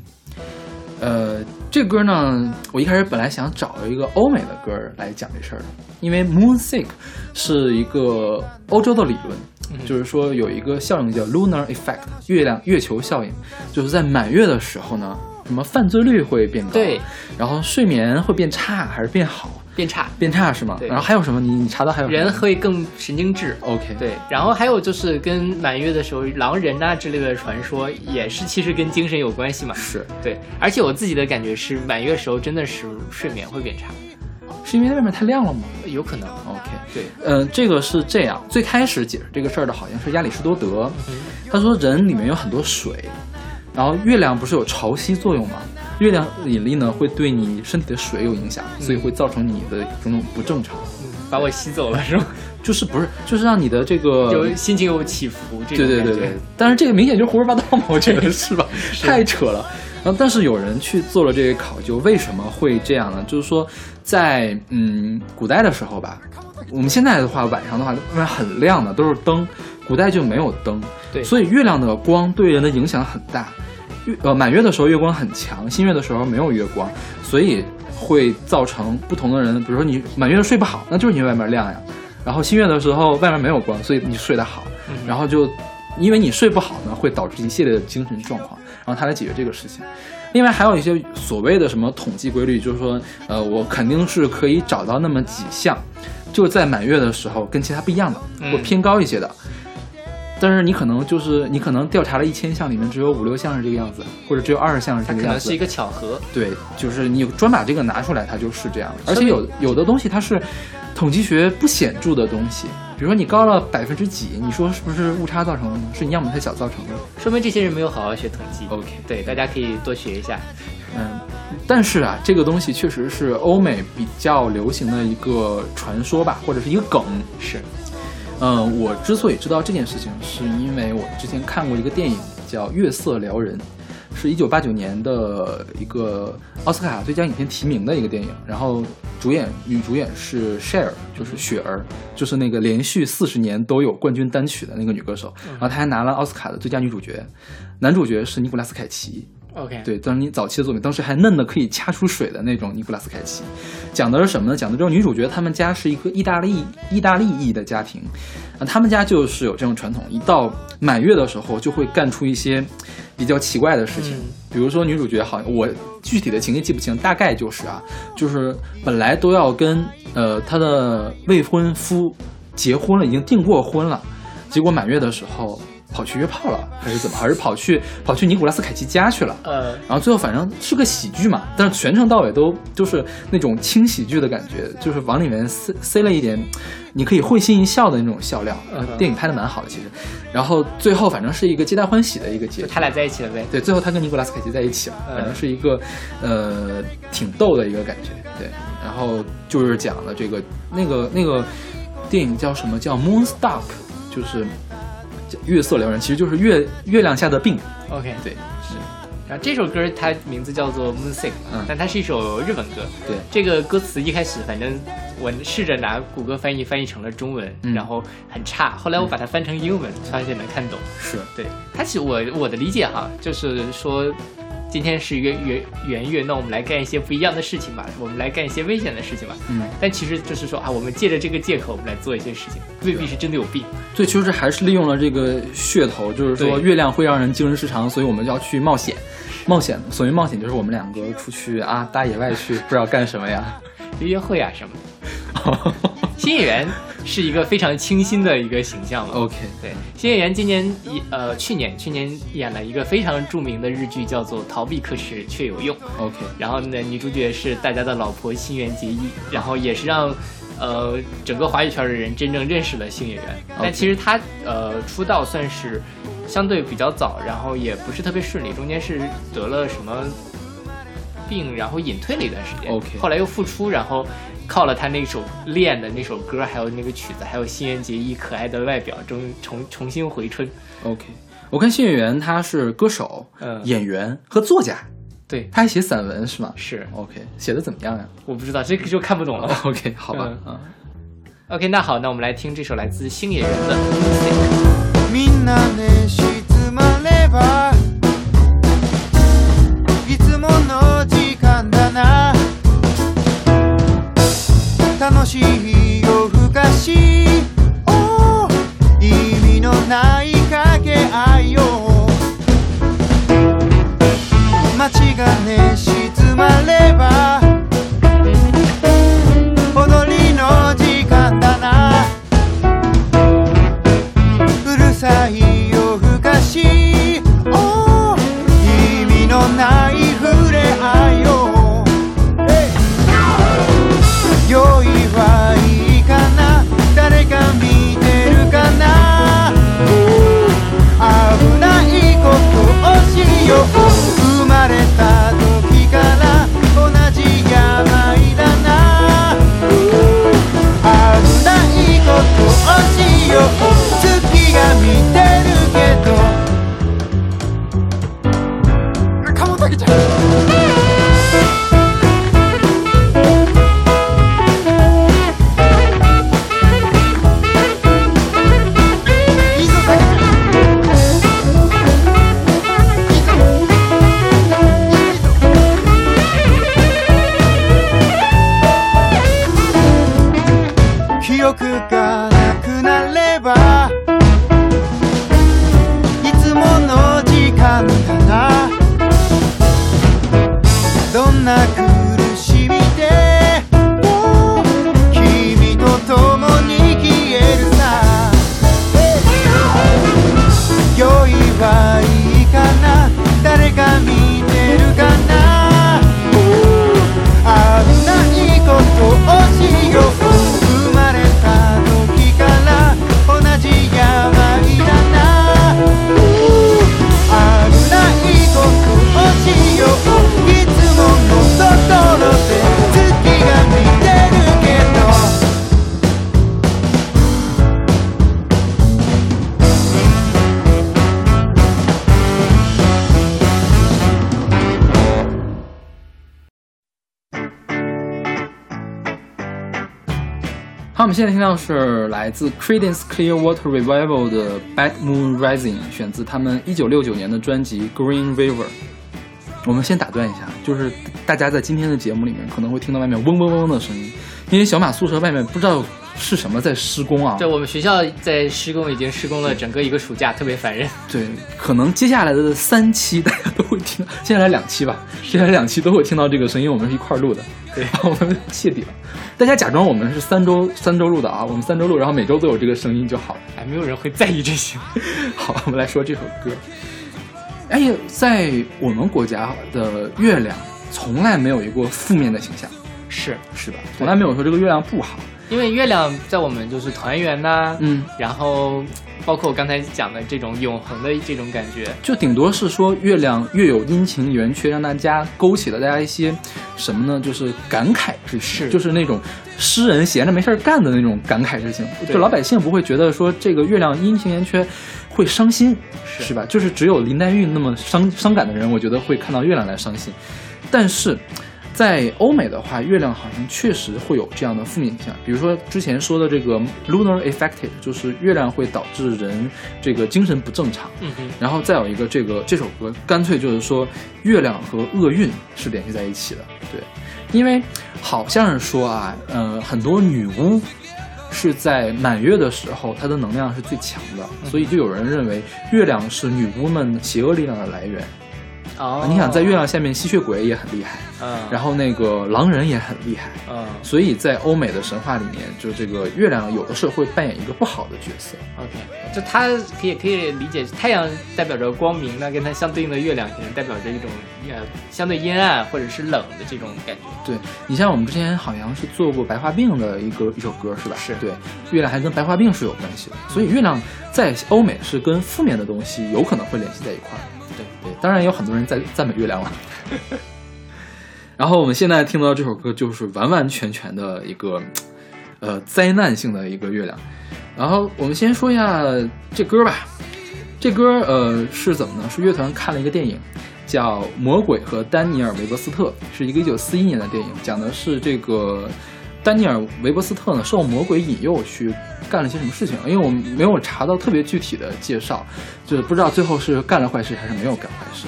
呃，这歌呢，我一开始本来想找一个欧美的歌来讲这事儿的，因为 moonsick 是一个欧洲的理论，就是说有一个效应叫 lunar effect 月亮月球效应，就是在满月的时候呢，什么犯罪率会变高，对，然后睡眠会变差还是变好？变差，变差是吗？对然后还有什么？你你查到还有人会更神经质。OK 对，然后还有就是跟满月的时候狼人呐、之类的传说，也是其实跟精神有关系嘛。是对，而且我自己的感觉是满月时候真的是睡眠会变差，是因为外面太亮了吗有可能。？OK，对，嗯、这个是这样，最开始解释这个事儿的好像是亚里士多德，他说人里面有很多水，然后月亮不是有潮汐作用吗？月亮引力呢会对你身体的水有影响，所以会造成你的种种不正常。把我吸走了是吗？就是不是，就是让你的这个有心情有起伏。对对对对，但是这个明显就是胡说八道嘛，我觉得是吧？太扯了。然后，但是有人去做了这个考究，为什么会这样呢？就是说，在嗯古代的时候吧，我们现在的话，晚上的话外面很亮的都是灯，古代就没有灯，对所以月亮的光对人的影响很大。月呃满月的时候月光很强，新月的时候没有月光，所以会造成不同的人，比如说你满月睡不好，那就是因为外面亮呀。然后新月的时候外面没有光，所以你睡得好，然后就因为你睡不好呢，会导致一系列的精神状况，然后他来解决这个事情。另外还有一些所谓的什么统计规律，就是说，呃，我肯定是可以找到那么几项，就在满月的时候跟其他不一样的，嗯或偏高一些的。但是你可能就是你可能调查了一千项，里面只有五六项是这个样子，或者只有二十项是这个样子。它可能是一个巧合。对，就是你专把这个拿出来，它就是这样。而且有有的东西它是统计学不显著的东西，比如说你高了百分之几，你说是不是误差造成的呢？是你样本太小造成的。说明这些人没有好好学统计。OK 对，大家可以多学一下。嗯，但是啊，这个东西确实是欧美比较流行的一个传说吧，或者是一个梗。是，嗯，我之所以知道这件事情，是因为我之前看过一个电影叫《月色撩人》，是一九八九年的一个奥斯卡最佳影片提名的一个电影。然后主演女主演是 Share，就是雪儿，就是那个连续四十年都有冠军单曲的那个女歌手。然后她还拿了奥斯卡的最佳女主角，男主角是尼古拉斯凯奇。OK，，对，当时你早期的作品，当时还嫩的可以掐出水的那种尼古拉斯凯奇，讲的是什么呢？讲的就是女主角他们家是一个意大利意大利裔的家庭，啊，他们家就是有这种传统，一到满月的时候就会干出一些比较奇怪的事情，嗯。比如说女主角好像我具体的情节记不清，大概就是啊，就是本来都要跟呃她的未婚夫结婚了，已经订过婚了，结果满月的时候跑去约炮了，还是怎么？还是跑去跑去尼古拉斯凯奇家去了？呃，然后最后反正是个喜剧嘛，但是全程到尾都就是那种轻喜剧的感觉，就是往里面塞塞了一点，你可以会心一笑的那种笑料。嗯电影拍的蛮好的，其实。然后最后反正是一个皆大欢喜的一个结局。他俩在一起了呗。对，最后他跟尼古拉斯凯奇在一起了，嗯反正是一个呃挺逗的一个感觉。对，然后就是讲了这个那个那个电影叫什么叫 Moonstruck，就是叫月色撩人，其实就是月月亮下的病。OK，对，是。然后这首歌它名字叫做《Moonsick》，嗯但它是一首日文歌。对这个歌词一开始反正我试着拿谷歌翻译翻译成了中文，嗯然后很差。后来我把它翻成英文，发现能看懂。是，对，它其实我我的理解哈，就是说。今天是一个圆圆月，那我们来干一些不一样的事情吧，我们来干一些危险的事情吧。嗯，但其实就是说啊，我们借着这个借口，我们来做一些事情，未必是真的有病。对，其实还是利用了这个噱头，就是说月亮会让人精神失常，所以我们要去冒险。冒险，所谓冒险就是我们两个出去啊，大野外去，不知道干什么呀。约会啊什么的。新演员 是一个非常清新的一个形象了。OK，对，新演员今年一呃去年去年演了一个非常著名的日剧，叫做《逃避可耻却有用》。OK，然后呢，女主角是大家的老婆新垣结衣，然后也是让呃整个华语圈的人真正认识了新演员。但其实她呃出道算是相对比较早，然后也不是特别顺利，中间是得了什么病，然后隐退了一段时间。OK 后来又复出，然后。靠了他那首练的那首歌，还有那个曲子，还有新垣结衣可爱的外表，重重重新回春。OK，我看新演员他是歌手、嗯演员和作家，对，他还写散文是吗是？OK，写的怎么样呀我不知道这个就看不懂了。OK，好吧，嗯嗯 OK，那好，那我们来听这首来自星野源的《Music》。I live. I your home. 现在听到是来自 Creedence Clearwater Revival 的《Bad Moon Rising》，选自他们一九六九年的专辑《Green River》。我们先打断一下，就是大家在今天的节目里面可能会听到外面嗡嗡嗡的声音，因为小马宿舍外面不知道是什么在施工啊。对，我们学校在施工，已经施工了整个一个暑假，特别烦人。对，可能接下来的三期大家都会听，接下来两期吧，接下来两期都会听到这个声音，我们是一块儿录的，对，我们谢底了。大家假装我们是三周三周录的啊，我们三周录，然后每周都有这个声音就好了。哎，没有人会在意这些。好，我们来说这首歌。哎呀，在我们国家的月亮从来没有一个负面的形象，是，是吧？从来没有说这个月亮不好。因为月亮在我们就是团圆呐、嗯，然后包括我刚才讲的这种永恒的这种感觉，就顶多是说月亮月有阴晴圆缺，让大家勾起了大家一些什么呢？就是感慨之事，就是那种诗人闲着没事儿干的那种感慨之情。对就老百姓不会觉得说这个月亮阴晴圆缺会伤心，是是吧？就是只有林黛玉那么伤伤感的人，我觉得会看到月亮来伤心。但是在欧美的话，月亮好像确实会有这样的负面影响，比如说之前说的这个 lunar affected，就是月亮会导致人这个精神不正常。嗯哼，然后再有一个这个这首歌，干脆就是说月亮和厄运是联系在一起的，对，因为好像是说啊，呃，很多女巫是在满月的时候，她的能量是最强的，所以就有人认为月亮是女巫们邪恶力量的来源。哦，你想，在月亮下面，吸血鬼也很厉害，嗯，然后那个狼人也很厉害，嗯所以在欧美的神话里面，就这个月亮有的时候会扮演一个不好的角色。，OK，就它可以可以理解，太阳代表着光明，那跟它相对应的月亮可能代表着一种呃相对阴暗或者是冷的这种感觉。对你像我们之前好像是做过白化病的一个一首歌是吧？是对，月亮还跟白化病是有关系的，所以月亮在欧美是跟负面的东西有可能会联系在一块儿。对对，当然有很多人在赞美月亮了。然后我们现在听到这首歌就是完完全全的一个呃灾难性的一个月亮。然后我们先说一下这歌吧，这歌呃是怎么呢？是乐团看了一个电影，叫《魔鬼和丹尼尔·韦伯斯特》，是一个1941年的电影，讲的是这个丹尼尔·韦伯斯特呢受魔鬼引诱去干了些什么事情。因为我们没有查到特别具体的介绍，就是不知道最后是干了坏事还是没有干坏事。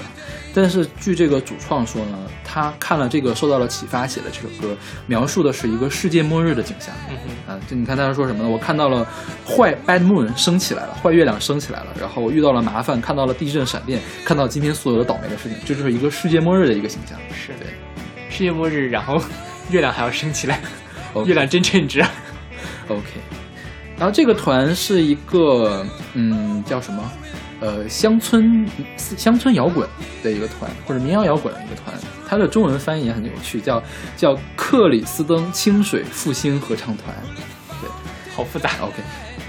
但是据这个主创说呢，他看了这个受到了启发写的这首歌，描述的是一个世界末日的景象。嗯就你看他说什么呢？我看到了坏 bad moon 升起来了，坏月亮升起来了，然后遇到了麻烦，看到了地震、闪电，看到今天所有的倒霉的事情，这就是一个世界末日的一个形象。是对世界末日，然后 月亮还要升起来，月亮真称职啊。OK，然后这个团是一个嗯叫什么？呃，乡村乡村摇滚的一个团，或者民谣摇滚的一个团，它的中文翻译也很有趣，叫叫克里斯登清水复兴合唱团。对，好复杂。OK，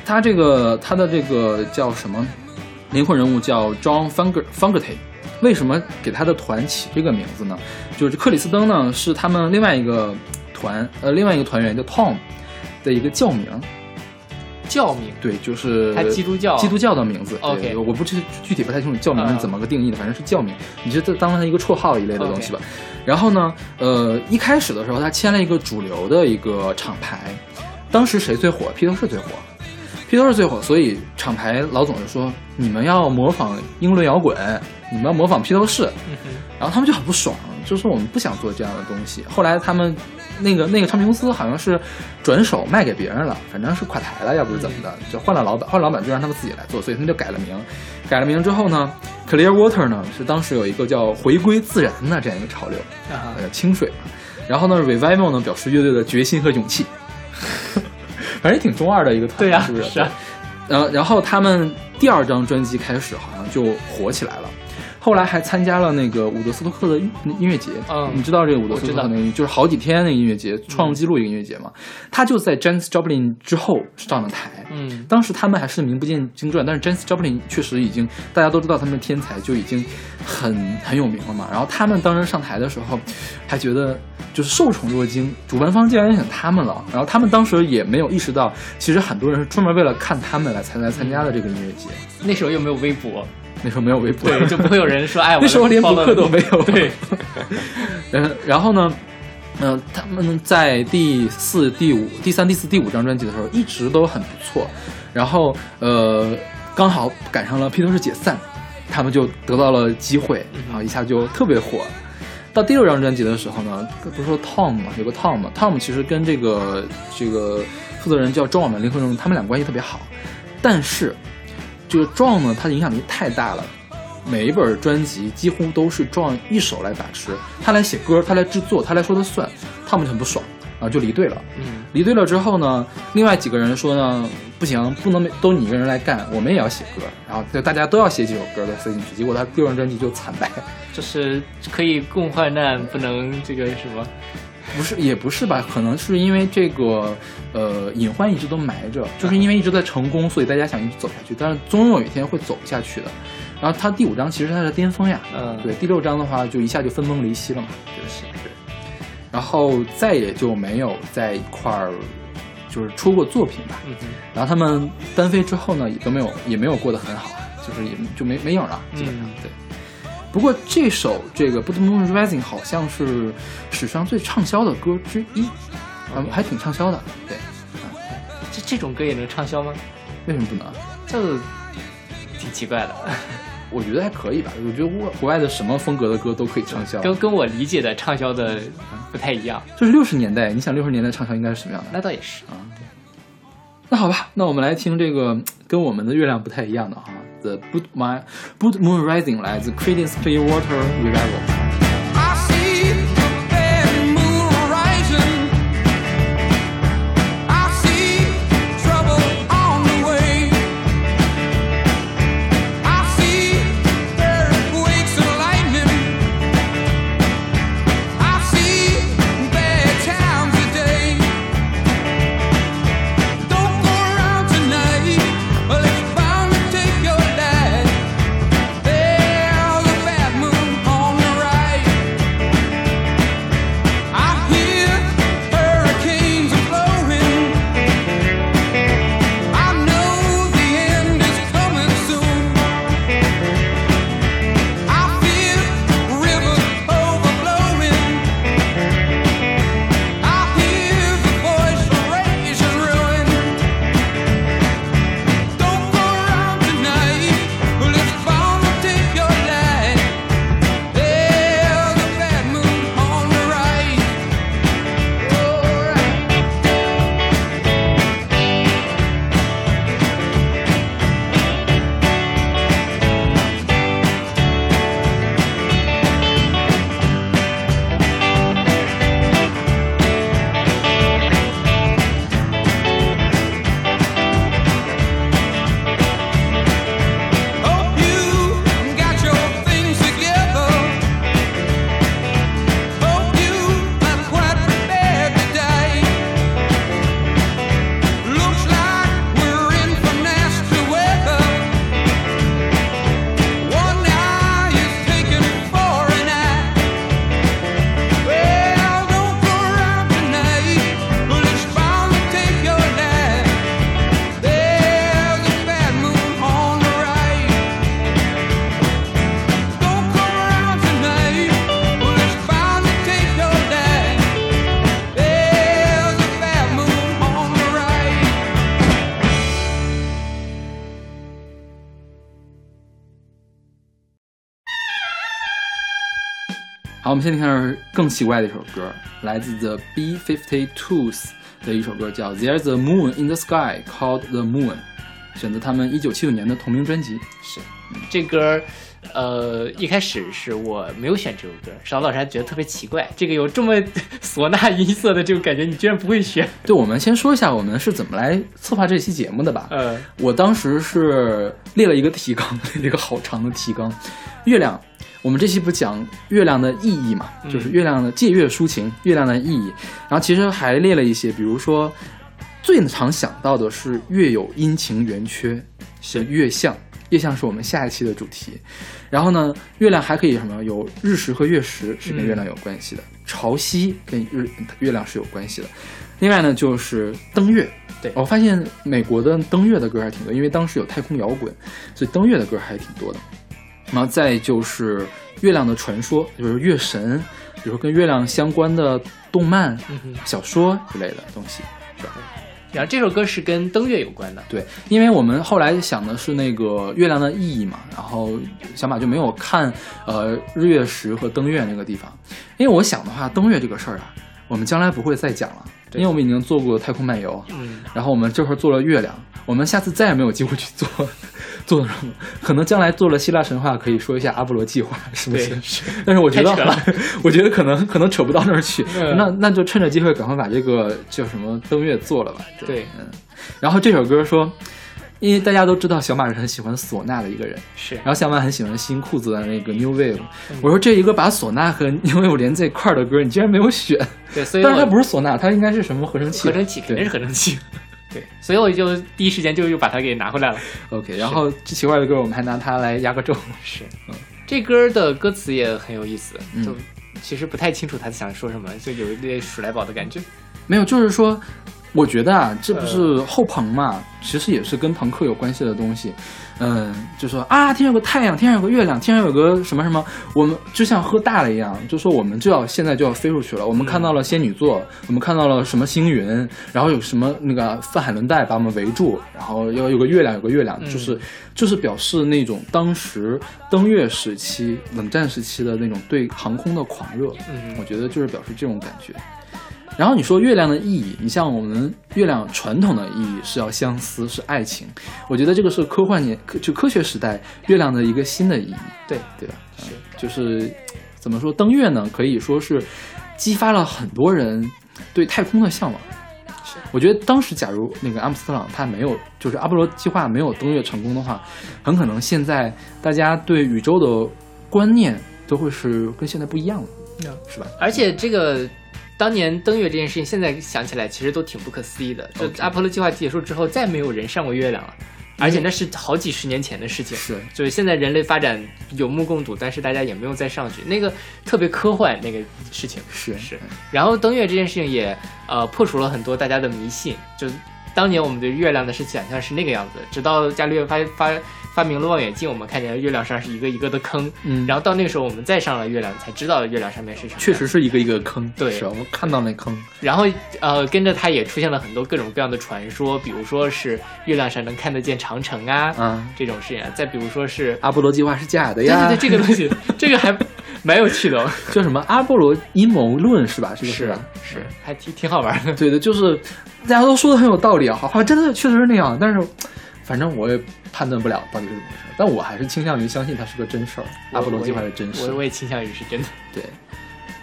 他这个他的这个叫什么灵魂人物叫 John Funger Fungerty，为什么给他的团起这个名字呢？就是克里斯登呢是他们另外一个团呃另外一个团员叫 Tom 的一个教名。教名，对，就是他基督教基督教的名字。对 OK 我不具具体不太清楚教名是怎么个定义的，反正是教名，你就当它一个绰号一类的东西吧。然后呢，呃，一开始的时候他签了一个主流的一个厂牌，当时谁最火？披头士最火。披头士最火，所以厂牌老总就说：“你们要模仿英伦摇滚，你们要模仿披头士。”然后他们就很不爽，就说我们不想做这样的东西。后来他们那个那个唱片公司好像是转手卖给别人了，反正是垮台了，要不是怎么的，就换了老板，换了老板就让他们自己来做，所以他们就改了名。改了名之后呢，Clearwater 呢是当时有一个叫回归自然的这样一个潮流，啊呃，清水嘛。然后呢，Revival 呢表示乐队的决心和勇气，反正也挺中二的一个团，对呀是不是？是啊然后，然后他们第二张专辑开始好像就火起来了，后来还参加了那个伍德斯托克的音音乐节。嗯你知道这个伍德斯托克那个，就是好几天那个音乐节，创纪录一个音乐节嘛。他就在 Janis Joplin 之后上了台。嗯当时他们还是名不见经传，但是 Janis Joplin 确实已经大家都知道他们的天才，就已经很很有名了嘛。然后他们当时上台的时候，还觉得就是受宠若惊，主办方竟然选他们了。然后他们当时也没有意识到，其实很多人是专门为了看他们来才来参加的这个音乐节。那时候又没有微博，那时候没有微博，对，就不会有人说，哎，我 那时候连博客都没有。对，然然后呢，嗯、他们在第四、第五、第三、第四、第五张专辑的时候一直都很不错，然后呃，刚好赶上了披头士解散，他们就得到了机会，然后一下就特别火。到第六张专辑的时候呢，不是说 Tom 嘛，有个 Tom 嘛，Tom 其实跟这个这个负责人叫 John 嘛，林克荣，他们俩关系特别好，但是这个 John 呢，他的影响力太大了。每一本专辑几乎都是 John 一手来把持，他来写歌，他来制作，他来说的算，他们就很不爽，然后就离队了。嗯离队了之后呢，另外几个人说呢，不行，不能都你一个人来干，我们也要写歌，然后就大家都要写几首歌再塞进去，结果他第二张专辑就惨败。就是可以共患难，不能这个什么，不是，也不是吧？可能是因为这个，呃，隐患一直都埋着，就是因为一直在成功，所以大家想一直走下去，但是终有一天会走不下去的。然后他第五章其实他的巅峰呀，嗯对，第六章的话就一下就分崩离析了嘛，就是对，然后再也就没有在一块儿就是出过作品吧。嗯哼然后他们单飞之后呢，也都没有也没有过得很好，就是也就没没影了，基本上、嗯对。不过这首这个《Moon Rising》好像是史上最畅销的歌之一，嗯，还挺畅销的。对，这这种歌也能畅销吗？为什么不能？这挺奇怪的，我觉得还可以吧。我觉得国国外的什么风格的歌都可以畅销。跟跟我理解的畅销的不太一样。就是六十年代，你想六十年代畅销应该是什么样的？那倒也是，啊，对。那好吧，那我们来听这个跟我们的月亮不太一样的哈，《The Blood My Blood Moon Rising》来自 Creedence Clearwater Revival。好，我们先听看更奇怪的一首歌，来自 The B52s 的一首歌，叫《There's a Moon in the Sky Called the Moon》，选择他们一九七九年的同名专辑。是这歌，呃，一开始是我没有选这首歌，邵老师还觉得特别奇怪，这个有这么 唢呐音色的这种感觉，你居然不会选？对，我们先说一下我们是怎么来策划这期节目的吧。呃，我当时是列了一个提纲，列了一个好长的提纲。月亮，我们这期不讲月亮的意义嘛，嗯就是月亮的借月抒情，月亮的意义。然后其实还列了一些，比如说最常想到的是月有阴晴圆缺，是月相。月相是我们下一期的主题。然后呢，月亮还可以什么？有日食和月食是跟月亮有关系的，潮汐跟日月亮是有关系的。另外呢，就是登月。对我发现美国的登月的歌还挺多，因为当时有太空摇滚，所以登月的歌还挺多的。然后再就是月亮的传说，就是月神，比如说跟月亮相关的动漫、嗯小说之类的东西，是吧？然后这首歌是跟登月有关的，对，因为我们后来想的是那个月亮的意义嘛，然后小马就没有看呃日月食和登月那个地方，因为我想的话，登月这个事儿啊，我们将来不会再讲了，因为我们已经做过太空漫游，嗯，然后我们这会儿做了月亮，我们下次再也没有机会去做做什么，可能将来做了希腊神话，可以说一下阿波罗计划，是不是？是但是我觉得我觉得可能可能扯不到那儿去，嗯那那就趁着机会赶快把这个叫什么登月做了吧。对嗯。然后这首歌说，因为大家都知道小马是很喜欢唢呐的一个人，是然后小马很喜欢新裤子的那个 New Wave，、我说这一个把唢呐和 New Wave 连在一块儿的歌，你竟然没有选，对，所以但是它不是唢呐，它应该是什么合成器？合成器，肯定是合成器。对，所以我就第一时间就又把它给拿回来了。OK，然后这奇怪的歌我们还拿它来压个轴。是，嗯这歌的歌词也很有意思，嗯就其实不太清楚他想说什么，就有一点鼠来宝的感觉。没有，就是说，我觉得啊，这不是后朋嘛，其实也是跟朋克有关系的东西。嗯，就说啊，天上有个太阳，天上有个月亮，天上有个什么什么，我们就像喝大了一样，就说我们就要现在就要飞出去了。我们看到了仙女座，我们看到了什么星云，然后有什么那个泛海伦带把我们围住，然后要有个月亮，有个月亮，嗯就是就是表示那种当时登月时期、冷战时期的那种对航空的狂热。嗯我觉得就是表示这种感觉。然后你说月亮的意义，你像我们月亮传统的意义是要相思，是爱情。我觉得这个是科幻年科就科学时代月亮的一个新的意义，对对吧？是，就是怎么说登月呢？可以说是激发了很多人对太空的向往。是我觉得当时假如那个阿姆斯特朗他没有，就是阿波罗计划没有登月成功的话，很可能现在大家对宇宙的观念都会是跟现在不一样了，是吧？而且这个当年登月这件事情，现在想起来其实都挺不可思议的。就阿波罗计划结束之后，再没有人上过月亮了。而且那是好几十年前的事情，是。就是现在人类发展有目共睹，但是大家也没有再上去，那个特别科幻那个事情。是。是。然后登月这件事情也呃破除了很多大家的迷信，就当年我们对月亮的是想象是那个样子，直到伽利略发发发明了望远镜，我们看见月亮上是一个一个的坑，嗯然后到那个时候我们再上了月亮，才知道月亮上面是什么。确实是一个一个坑，对是我们看到那坑，然后呃，跟着它也出现了很多各种各样的传说，比如说是月亮上能看得见长城啊，嗯这种事情啊。再比如说是阿波罗计划是假的对呀，对对，这个东西，这个还蛮有趣的、哦，叫什么阿波罗阴谋论是吧？这个是吧？是，还挺挺好玩的。对的，就是大家都说的很有道理啊，好像真的确实是那样，但是反正我也判断不了到底是怎么回事，但我还是倾向于相信它是个真事儿，阿波罗计划是真事我。我也倾向于是真的。对，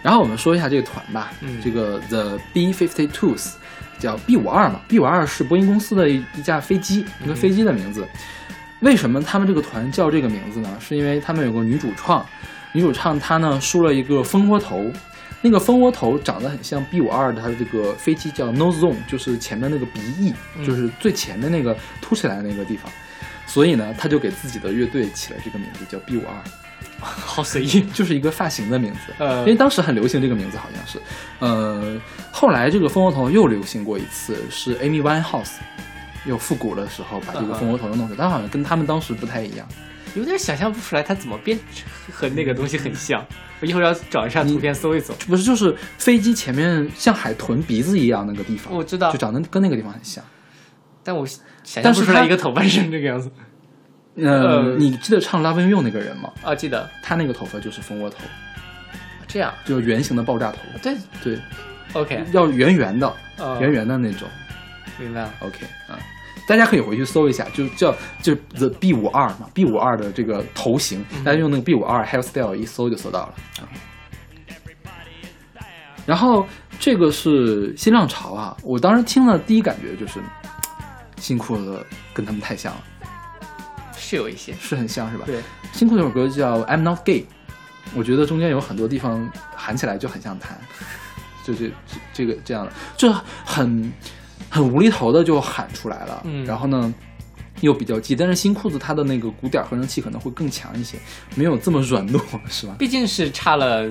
然后我们说一下这个团吧，嗯这个 The B52s 叫 B 五二嘛，B 五二是波音公司的一一架飞机，一个飞机的名字。为什么他们这个团叫这个名字呢？是因为他们有个女主创，女主唱她呢梳了一个蜂窝头，那个蜂窝头长得很像 B 五二的它的这个飞机叫 nose zone，就是前面那个鼻翼，嗯就是最前面那个凸起来的那个地方。所以呢，他就给自己的乐队起了这个名字叫 B 五二。好随意，就是一个发型的名字，呃因为当时很流行这个名字，好像是，呃，后来这个蜂窝头又流行过一次，是 Amy Winehouse 又复古的时候把这个蜂窝头又弄出来，但好像跟他们当时不太一样。有点想象不出来它怎么变和那个东西很像。我一会儿要找一下图片搜一搜。不是，就是飞机前面像海豚鼻子一样那个地方，我知道就长得跟那个地方很像。但我想象不出来一个头发是这个样子。呃，呃你记得唱《Loving You》那个人吗？啊，记得他那个头发就是蜂窝头，这这样就是圆形的爆炸头。对对，，OK，要圆圆的，哦圆圆的那种。明白了。OK 啊，大家可以回去搜一下，就叫就是 The B 五二嘛，B 五二的这个头型，嗯。大家用那个 B 五二 hairstyle 一搜就搜到了。啊。然后这个是新浪潮啊，我当时听了第一感觉就是，新裤子跟他们太像了，是有一些，是很像是吧？对，新裤那首歌叫 I'm Not Gay，我觉得中间有很多地方喊起来就很像他，就这这这个这样的，就很很无厘头的就喊出来了，嗯然后呢又比较急，但是新裤子它的那个鼓点合成器可能会更强一些，没有这么软糯，是吧毕竟是差了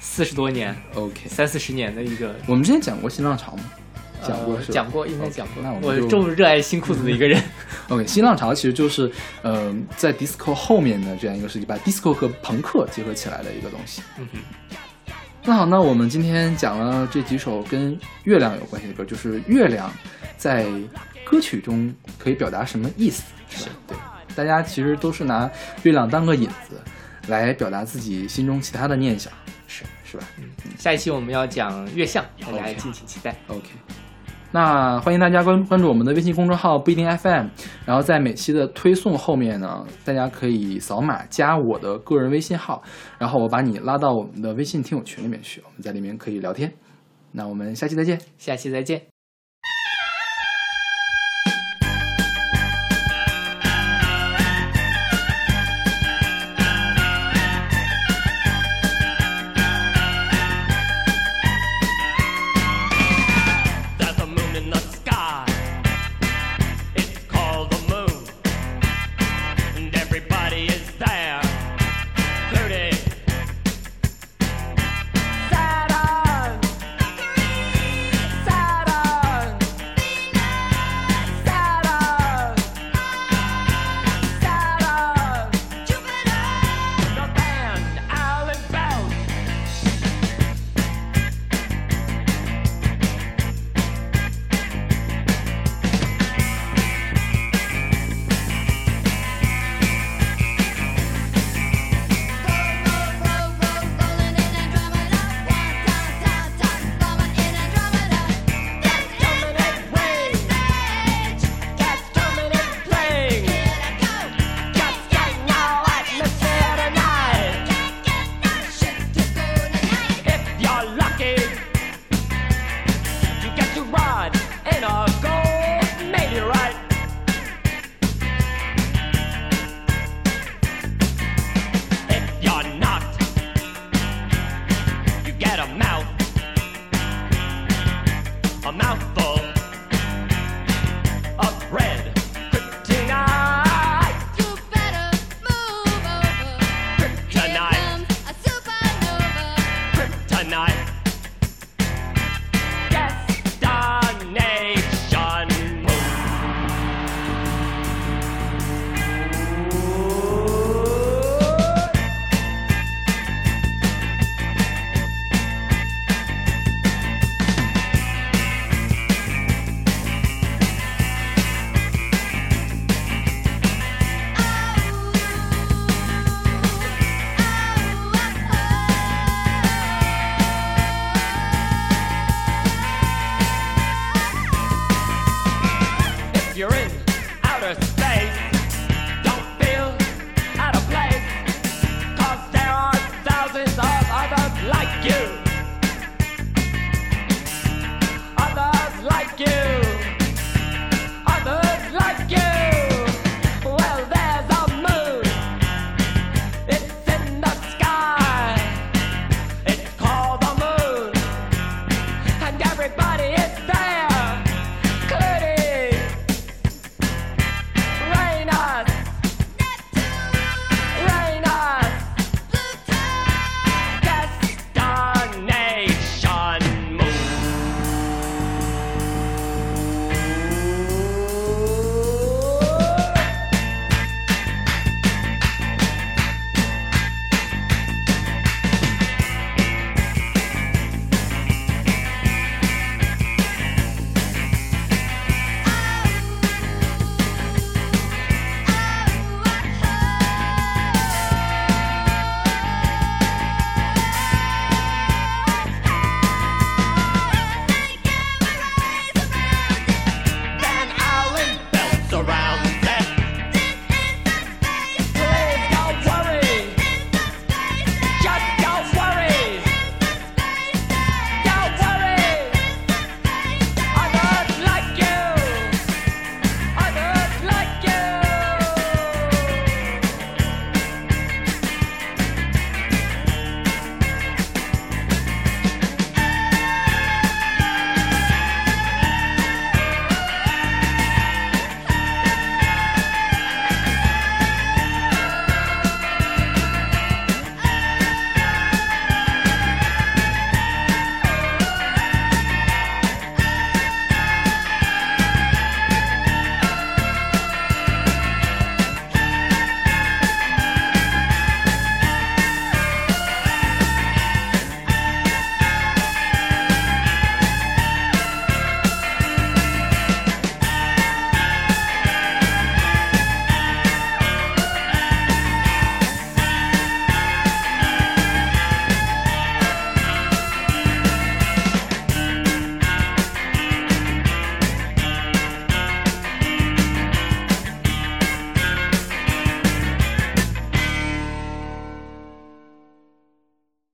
四十多年、？OK，三四十年的一个。我们之前讲过新浪潮吗？讲过是吧？呃讲过，应该讲过。那我我这么热爱新裤子的一个人，OK，新浪潮其实就是，呃，在 disco 后面的这样一个世纪，把 disco 和朋克结合起来的一个东西。嗯哼，那好，那我们今天讲了这几首跟月亮有关系的歌，就是月亮在歌曲中可以表达什么意思，是吧？对，大家其实都是拿月亮当个引子来表达自己心中其他的念想，是是吧？嗯下一期我们要讲月相，大家敬请期待。OK，那欢迎大家关关注我们的微信公众号不一定 FM，然后在每期的推送后面呢，大家可以扫码加我的个人微信号，然后我把你拉到我们的微信听友群里面去，我们在里面可以聊天。那我们下期再见。下期再见。